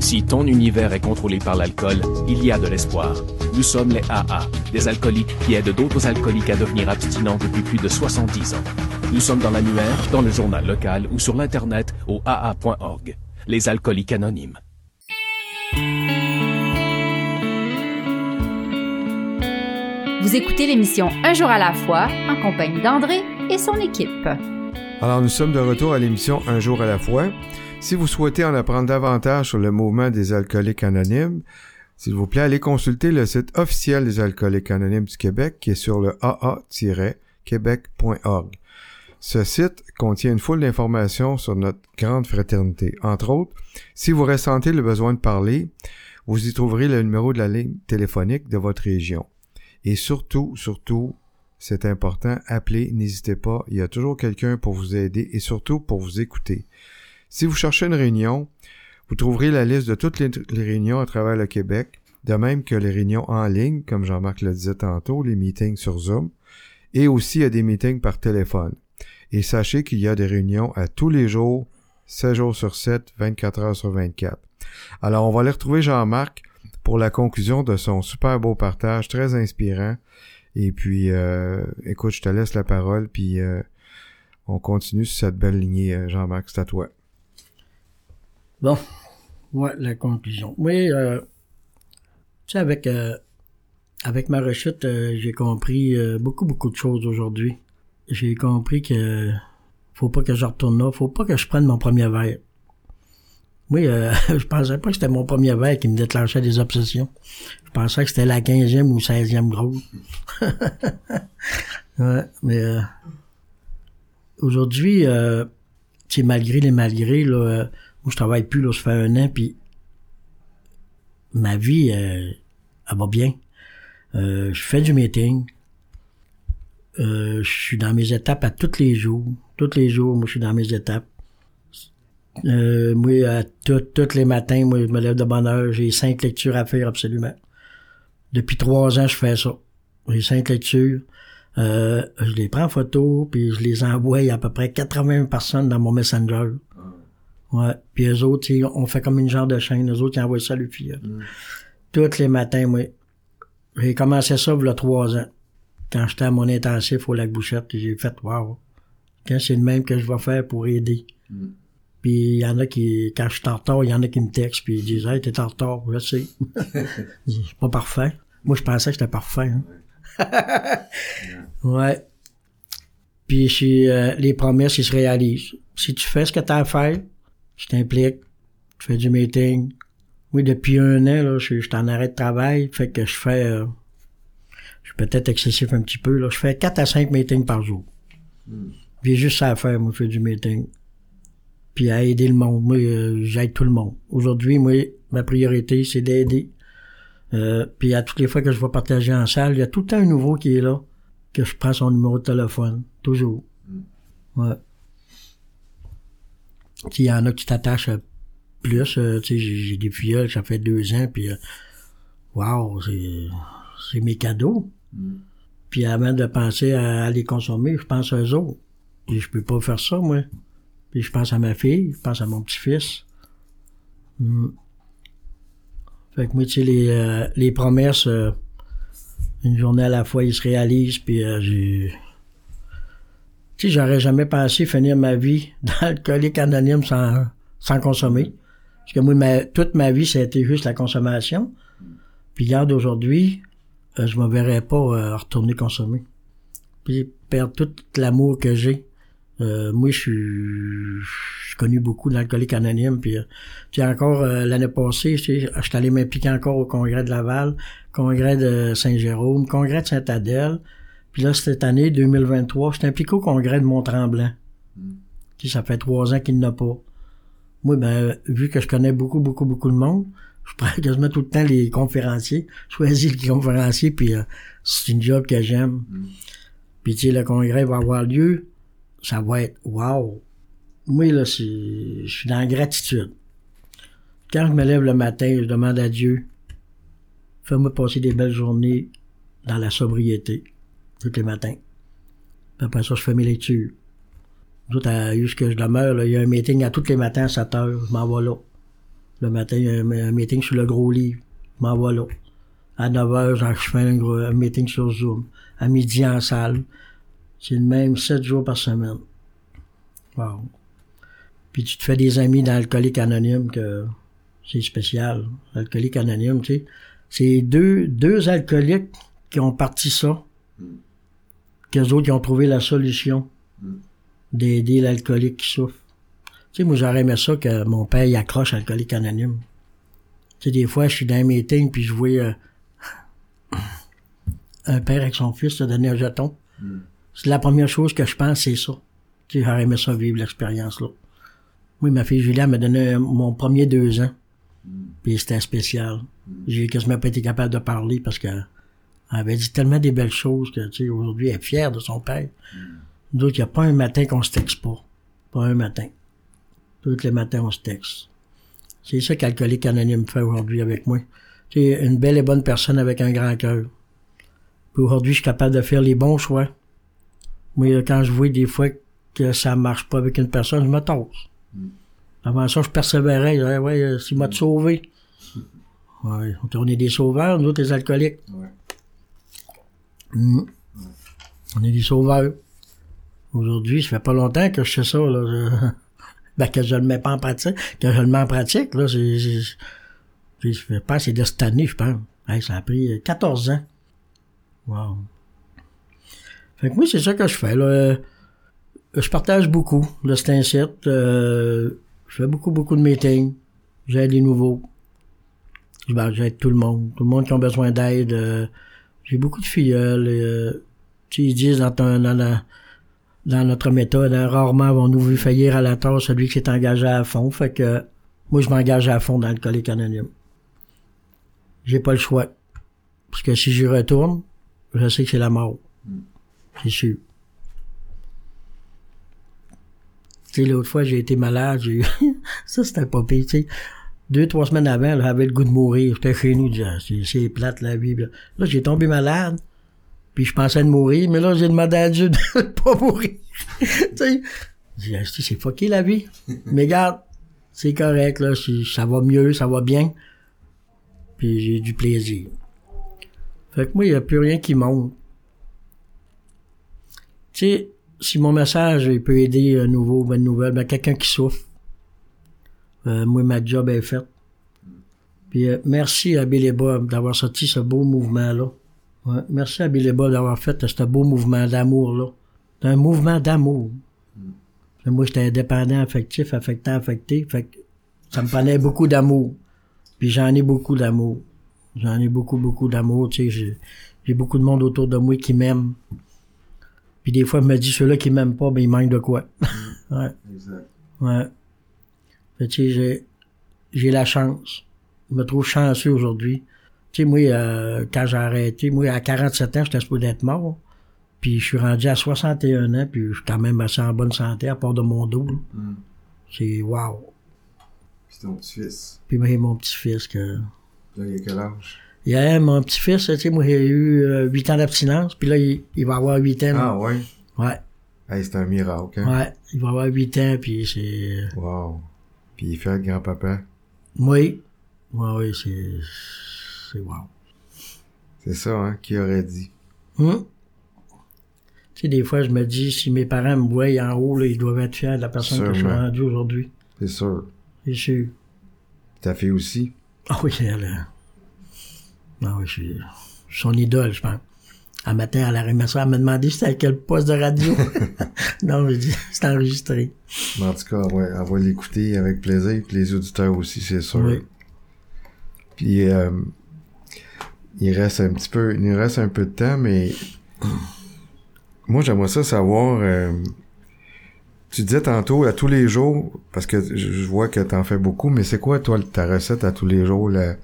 [SPEAKER 5] Si ton univers est contrôlé par l'alcool, il y a de l'espoir. Nous sommes les AA, des alcooliques qui aident d'autres alcooliques à devenir abstinents depuis plus de 70 ans. Nous sommes dans l'annuaire, dans le journal local ou sur l'Internet au AA.org. Les alcooliques anonymes.
[SPEAKER 1] Écoutez l'émission Un jour à la fois en compagnie d'André et son équipe.
[SPEAKER 2] Alors, nous sommes de retour à l'émission Un jour à la fois. Si vous souhaitez en apprendre davantage sur le mouvement des alcooliques anonymes, s'il vous plaît, allez consulter le site officiel des alcooliques anonymes du Québec qui est sur le aa-québec.org. Ce site contient une foule d'informations sur notre grande fraternité. Entre autres, si vous ressentez le besoin de parler, vous y trouverez le numéro de la ligne téléphonique de votre région. Et surtout, surtout, c'est important, appelez, n'hésitez pas, il y a toujours quelqu'un pour vous aider et surtout pour vous écouter. Si vous cherchez une réunion, vous trouverez la liste de toutes les, réunions à travers le Québec, de même que les réunions en ligne, comme Jean-Marc le disait tantôt, les meetings sur Zoom, et aussi il y a des meetings par téléphone. Et sachez qu'il y a des réunions à tous les jours, 7 jours sur 7, 24 heures sur 24. Alors, on va aller retrouver Jean-Marc pour la conclusion de son super beau partage, très inspirant. Et puis, euh, écoute, je te laisse la parole, puis euh, on continue sur cette belle lignée, euh, Jean-Marc, c'est à toi.
[SPEAKER 3] Bon, ouais, la conclusion. Oui, euh, tu sais, avec, avec ma rechute, j'ai compris beaucoup, beaucoup de choses aujourd'hui. J'ai compris que faut pas que je retourne là, faut pas que je prenne mon premier verre. Oui, euh, je pensais pas que c'était mon premier verre qui me déclenchait des obsessions. Je pensais que c'était la 15e ou 16e grosse. ouais, mais euh, aujourd'hui, euh, malgré les malgrés, là, euh, moi, je travaille plus, là, ça fait un an, puis ma vie, euh, elle va bien. Euh, je fais du meeting. Euh, je suis dans mes étapes à tous les jours. Tous les jours, moi, je suis dans mes étapes. Euh, moi, à tout- tous les matins, moi, je me lève de bonne heure. J'ai cinq lectures à faire, absolument. Depuis trois ans, je fais ça. J'ai cinq lectures. Euh, je les prends en photo, puis je les envoie à peu près 80 personnes dans mon Messenger. Ouais. Puis eux autres, on fait comme une genre de chaîne. Eux autres, ils envoient ça à le filleul. Tous les matins, moi. J'ai commencé ça il y a trois ans. Quand j'étais à mon intensif au lac Bouchette, j'ai fait wow. Quand c'est le même que je vais faire pour aider. Puis il y en a qui, quand je suis en retard, il y en a qui me textent puis ils disent Hey, t'es en retard, je sais. c'est pas parfait. Moi je pensais que j'étais parfait. Hein. ouais. Puis si, euh, les promesses, ils se réalisent. Si tu fais ce que t'as à faire, tu t'impliques, tu fais du meeting. Moi, depuis un an, là, je, je suis en arrêt de travail, fait que je fais euh, je suis peut-être excessif un petit peu, là. Je fais 4 à 5 meetings par jour. J'ai juste ça à faire, moi, je fais du meeting. Puis à aider le monde. Moi, euh, j'aide tout le monde. Aujourd'hui, moi, ma priorité, c'est d'aider. Euh, puis à toutes les fois que je vais partager en salle, il y a tout le temps un nouveau qui est là, que je prends son numéro de téléphone. Toujours. Ouais. Il y en a qui t'attachent euh, plus. euh, tu sais, j'ai des filleuls, ça fait deux ans, puis... euh, wow, c'est c'est mes cadeaux. Puis avant de penser à, à les consommer, je pense à eux autres. Et je peux pas faire ça, moi. Puis je pense à ma fille, je pense à mon petit-fils. Hmm. Fait que moi, tu sais, les, euh, les promesses, euh, une journée à la fois, ils se réalisent, puis euh. Tu sais, j'aurais jamais pensé finir ma vie dans l'alcoolique anonyme sans, sans consommer. Parce que moi, toute ma vie, ça a été juste la consommation. Puis regarde, aujourd'hui, euh, je me verrais pas retourner consommer. Puis perdre tout l'amour que j'ai. Euh, moi, je suis, connu beaucoup d'alcooliques anonymes. Puis, euh, puis encore euh, l'année passée, tu sais, je suis allé m'impliquer encore au congrès de Laval, congrès de Saint-Jérôme, congrès de Saint-Adèle. Puis là, cette année, 2023, je suis impliqué au congrès de Mont-Tremblant. Puis ça fait trois ans qu'il n'y en a pas. Moi, ben, vu que je connais beaucoup, beaucoup, beaucoup de monde, je prends quasiment tout le temps les conférenciers. Je choisis les conférenciers, puis euh, c'est une job que j'aime. Puis tu sais, le congrès va avoir lieu, ça va être wow. Moi, là, je suis dans la gratitude. Quand je me lève le matin, je demande à Dieu, fais-moi passer des belles journées dans la sobriété, tous les matins. Puis après ça, je fais mes lectures. Autres, à ce que je demeure, là, il y a un meeting à tous les matins à 7 heures, je m'en vais là. Le matin, il y a un, meeting sur le gros livre, je m'en vais là. À 9 heures, je fais un, un meeting sur Zoom. À midi en salle. C'est le même 7 jours par semaine. Wow. Puis tu te fais des amis dans l'alcoolique anonyme que c'est spécial. L'alcoolique anonyme, tu sais. C'est deux, deux alcooliques qui ont parti ça. Qu'eux autres qui ont trouvé la solution d'aider l'alcoolique qui souffre. Tu sais, moi, j'aurais aimé ça que mon père y accroche alcoolique anonyme. Tu sais, des fois, je suis dans un meeting puis je vois euh, un père avec son fils te donner un jeton. La première chose que je pense, c'est ça. Tu j'aurais aimé ça vivre l'expérience-là. Oui, ma fille Julia m'a donné un- mon premier deux ans. Puis c'était spécial. J'ai quasiment pas été capable de parler parce que elle avait dit tellement des belles choses que, tu sais, aujourd'hui, elle est fière de son père. D'autres, il n'y a pas un matin qu'on se texte pas. Pas un matin. Tous les matins, on se texte. C'est ça qu'Alcoolique Anonyme fait aujourd'hui avec moi. C'est une belle et bonne personne avec un grand cœur. Puis aujourd'hui, je suis capable de faire les bons choix. Moi, quand je vois des fois que ça marche pas avec une personne, je me tasse. Avant ça, je persévérais. Je disais, ouais, euh, s'il m'a sauvé. Ouais, on est des sauveurs, nous autres, les alcooliques. Mm. On est des sauveurs. Aujourd'hui, ça fait pas longtemps que je sais ça, là. Je- Ben, que je le mets pas en pratique, que je le mets en pratique, là, c'est, je fais pas, c'est de cette année, je pense. Hey, ça a pris euh, 14 ans. Wow. Fait que moi, c'est ça que je fais, là. Je partage beaucoup, un site. Euh, je fais beaucoup, beaucoup de meetings. J'aide les nouveaux. Ben, j'aide tout le monde. Tout le monde qui a besoin d'aide. euh, j'ai beaucoup de filleuls. Euh, ils disent dans, ton- dans, notre méthode, hein, rarement avons-nous vu faillir à la tâche celui qui s'est engagé à fond. Fait que moi, je m'engage à fond dans le collègue anonyme. J'ai pas le choix. Parce que si j'y retourne, je sais que c'est la mort. C'est sûr. Tu sais, l'autre fois, j'ai été malade. Ça, c'était pas pire. Deux, trois semaines avant, j'avais le goût de mourir. J'étais chez nous, Ah, c'est, plate, la vie. Là, j'ai tombé malade. Puis je pensais de mourir, mais là, j'ai demandé à Dieu de pas mourir. tu sais, j'ai dit, c'est fucké, la vie. mais regarde, c'est correct, là. Ça va mieux, ça va bien. Puis j'ai du plaisir. Fait que moi, il n'y a plus rien qui monte. Tu sais, si mon message il peut aider un nouveau, bonne nouvelle, ben quelqu'un qui souffre. Euh, moi, ma job est faite. Puis euh, merci à Billy Bob d'avoir sorti ce beau mouvement-là. Ouais, merci à Billy Bob d'avoir fait ce beau mouvement d'amour-là. C'est un mouvement d'amour. Moi, j'étais indépendant, affectif, affectant, affecté. Fait que ça me prenait beaucoup d'amour. Puis j'en ai beaucoup d'amour. J'en ai beaucoup, beaucoup d'amour. Tu sais, j'ai beaucoup de monde autour de moi qui m'aime. Puis des fois, je me dis, ceux-là qui m'aiment pas, ben, ils manquent de quoi. ouais.
[SPEAKER 2] Exact.
[SPEAKER 3] Ouais. Fait tu sais, j'ai, j'ai la chance. Je me trouve chanceux aujourd'hui. Tu sais, moi, euh, quand j'ai arrêté, moi, à 47 ans, j'étais supposé être mort. Puis je suis rendu à 61 ans, puis je suis quand même assez en bonne santé, à part de mon dos.
[SPEAKER 2] Mm.
[SPEAKER 3] C'est wow.
[SPEAKER 2] Puis ton petit-fils,
[SPEAKER 3] Puis moi, mon petit-fils, que...
[SPEAKER 2] là, il a quel âge?
[SPEAKER 3] Il y a mon petit-fils, tu sais, moi, j'ai eu euh, 8 ans d'abstinence, puis là, il, il va avoir 8 ans.
[SPEAKER 2] Ah, ouais?
[SPEAKER 3] Ouais,
[SPEAKER 2] Hey, c'est un miracle, hein?
[SPEAKER 3] ouais, il va avoir 8 ans, puis c'est...
[SPEAKER 2] Wow. Puis il fait le grand-papa?
[SPEAKER 3] Oui, ouais, oui, c'est... C'est wow.
[SPEAKER 2] C'est ça, hein? Qui aurait dit?
[SPEAKER 3] Hum? Tu sais, des fois, je me dis, si mes parents me voient en haut, là, ils doivent être fiers de la personne que je suis
[SPEAKER 2] Sûrement.
[SPEAKER 3] rendu aujourd'hui.
[SPEAKER 2] C'est sûr.
[SPEAKER 3] C'est sûr.
[SPEAKER 2] Ta fille aussi?
[SPEAKER 3] Ah oui, elle... Ah oui, je suis je son idole, je pense. Un matin, elle a remis ça, elle m'a demandé c'était à quel poste de radio. non, j'ai dit, c'est enregistré.
[SPEAKER 2] Mais en tout cas, ouais, on va l'écouter avec plaisir, puis les auditeurs aussi, c'est sûr.
[SPEAKER 3] Oui.
[SPEAKER 2] Puis euh, il reste un petit peu, il nous reste un peu de temps, mais moi j'aimerais ça savoir. euh, tu disais tantôt à tous les jours, parce que je, je vois que t'en fais beaucoup, mais c'est quoi toi ta recette à tous les jours là?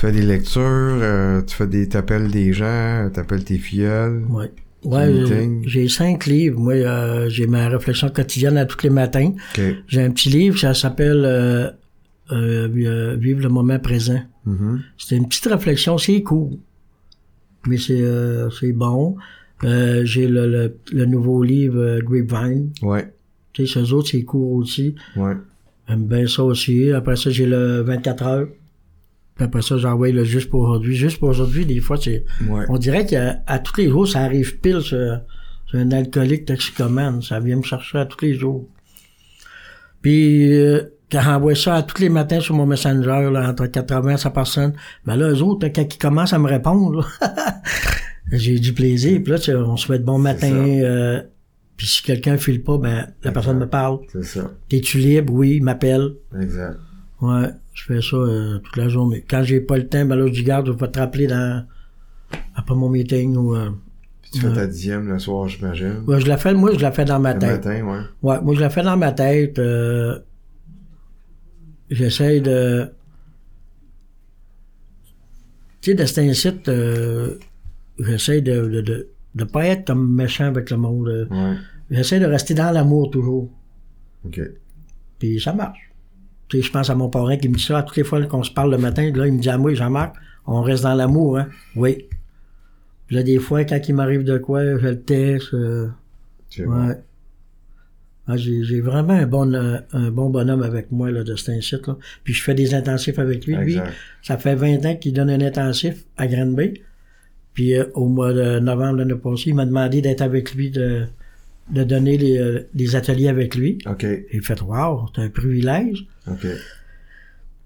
[SPEAKER 2] Tu fais des lectures, euh, tu fais des, t'appelles des gens, t'appelles tes filleuls.
[SPEAKER 3] Oui. Ouais, j'ai cinq livres. Moi, euh, j'ai ma réflexion quotidienne à tous les matins.
[SPEAKER 2] Ok.
[SPEAKER 3] J'ai un petit livre, ça s'appelle euh, euh, euh, Vivre le moment présent.
[SPEAKER 2] Mhm.
[SPEAKER 3] C'est une petite réflexion, c'est court. Mais c'est euh, c'est bon. Euh, j'ai le, le, le nouveau livre Grapevine.
[SPEAKER 2] Ouais,
[SPEAKER 3] Tu sais, ces autres, c'est court aussi.
[SPEAKER 2] ouais.
[SPEAKER 3] J'aime bien ça aussi. Après ça, j'ai le 24 heures. Puis après ça, j'envoie le juste pour aujourd'hui. Juste pour aujourd'hui, des fois, c'est
[SPEAKER 2] Ouais.
[SPEAKER 3] on dirait qu'à tous les jours, ça arrive pile sur, sur un alcoolique toxicomane. Ça vient me chercher à tous les jours. Puis, euh, quand j'envoie ça à tous les matins sur mon Messenger, là, entre 80 et 100 personnes, ben là, eux autres, quand ils commencent à me répondre, j'ai du plaisir. Puis là, tu on se souhaite bon matin. euh, puis si quelqu'un file pas, ben la personne me parle.
[SPEAKER 2] C'est ça.
[SPEAKER 3] T'es-tu libre? Oui, il m'appelle.
[SPEAKER 2] Exact.
[SPEAKER 3] Ouais, je fais ça euh, toute la journée. Quand j'ai pas le temps, ben là, je dis, garde, je vais te rappeler dans, après mon meeting ou, euh,
[SPEAKER 2] Puis tu fais ta dixième le soir, j'imagine.
[SPEAKER 3] ouais, je la fais, moi, je la fais dans ma
[SPEAKER 2] Le
[SPEAKER 3] tête.
[SPEAKER 2] matin, ouais.
[SPEAKER 3] Ouais, moi, je la fais dans ma tête. euh, J'essaie de... Tu sais, cet incite, euh, j'essaie de, de, de, de pas être comme méchant avec le monde.
[SPEAKER 2] Ouais.
[SPEAKER 3] J'essaie de rester dans l'amour toujours.
[SPEAKER 2] OK.
[SPEAKER 3] Puis ça marche. Je pense à mon parrain qui me dit ça à toutes les fois qu'on se parle le matin. Là, il me dit à moi, Jean-Marc, on reste dans l'amour, hein? Oui. Puis là, des fois, quand il m'arrive de quoi, je le teste. euh,
[SPEAKER 2] bon.
[SPEAKER 3] ouais. Ah, j'ai, vraiment un bon, euh, un bon bonhomme avec moi là, de cet incite, là. Puis je fais des intensifs avec lui. Lui, ça fait 20 ans qu'il donne un intensif à Granby. Puis euh, au mois de novembre l'année passée, il m'a demandé d'être avec lui, de, de donner les, euh, des ateliers avec lui.
[SPEAKER 2] OK.
[SPEAKER 3] J'ai fait, wow, c'est un privilège.
[SPEAKER 2] OK.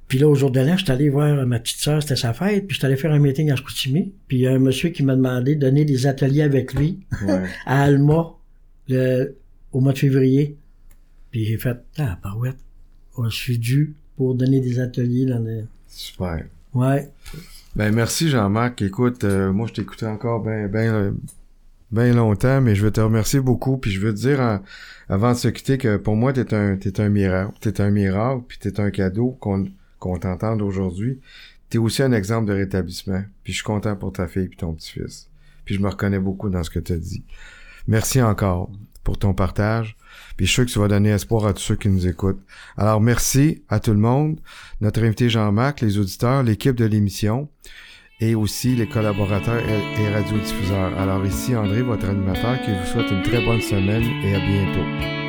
[SPEAKER 3] Puis là, au jour de l'an, je suis allé voir ma petite sœur, c'était sa fête, puis je suis allé faire un meeting à Chicoutimi. Puis il y a un monsieur qui m'a demandé de donner des ateliers avec lui
[SPEAKER 2] Ouais.
[SPEAKER 3] à Alma le, au mois de février. Puis j'ai fait, ah, barouette, je suis dû pour donner des ateliers dans les...
[SPEAKER 2] Super.
[SPEAKER 3] Ouais,
[SPEAKER 2] Ben merci Jean-Marc. Écoute, euh, moi je t'écoutais encore ben ben ben longtemps, mais je veux te remercier beaucoup. Puis je veux te dire en- avant de se quitter que pour moi t'es un t'es un miracle, t'es un miracle, puis t'es un cadeau qu'on qu'on t'entende aujourd'hui. T'es aussi un exemple de rétablissement. Puis je suis content pour ta fille puis ton petit-fils. Puis je me reconnais beaucoup dans ce que tu as dit. Merci encore pour ton partage. Puis je suis sûr que tu vas donner espoir à tous ceux qui nous écoutent. Alors merci à tout le monde, notre invité Jean-Marc, les auditeurs, l'équipe de l'émission et aussi les collaborateurs et radiodiffuseurs. Alors ici André, votre animateur, qui vous souhaite une très bonne semaine et à bientôt.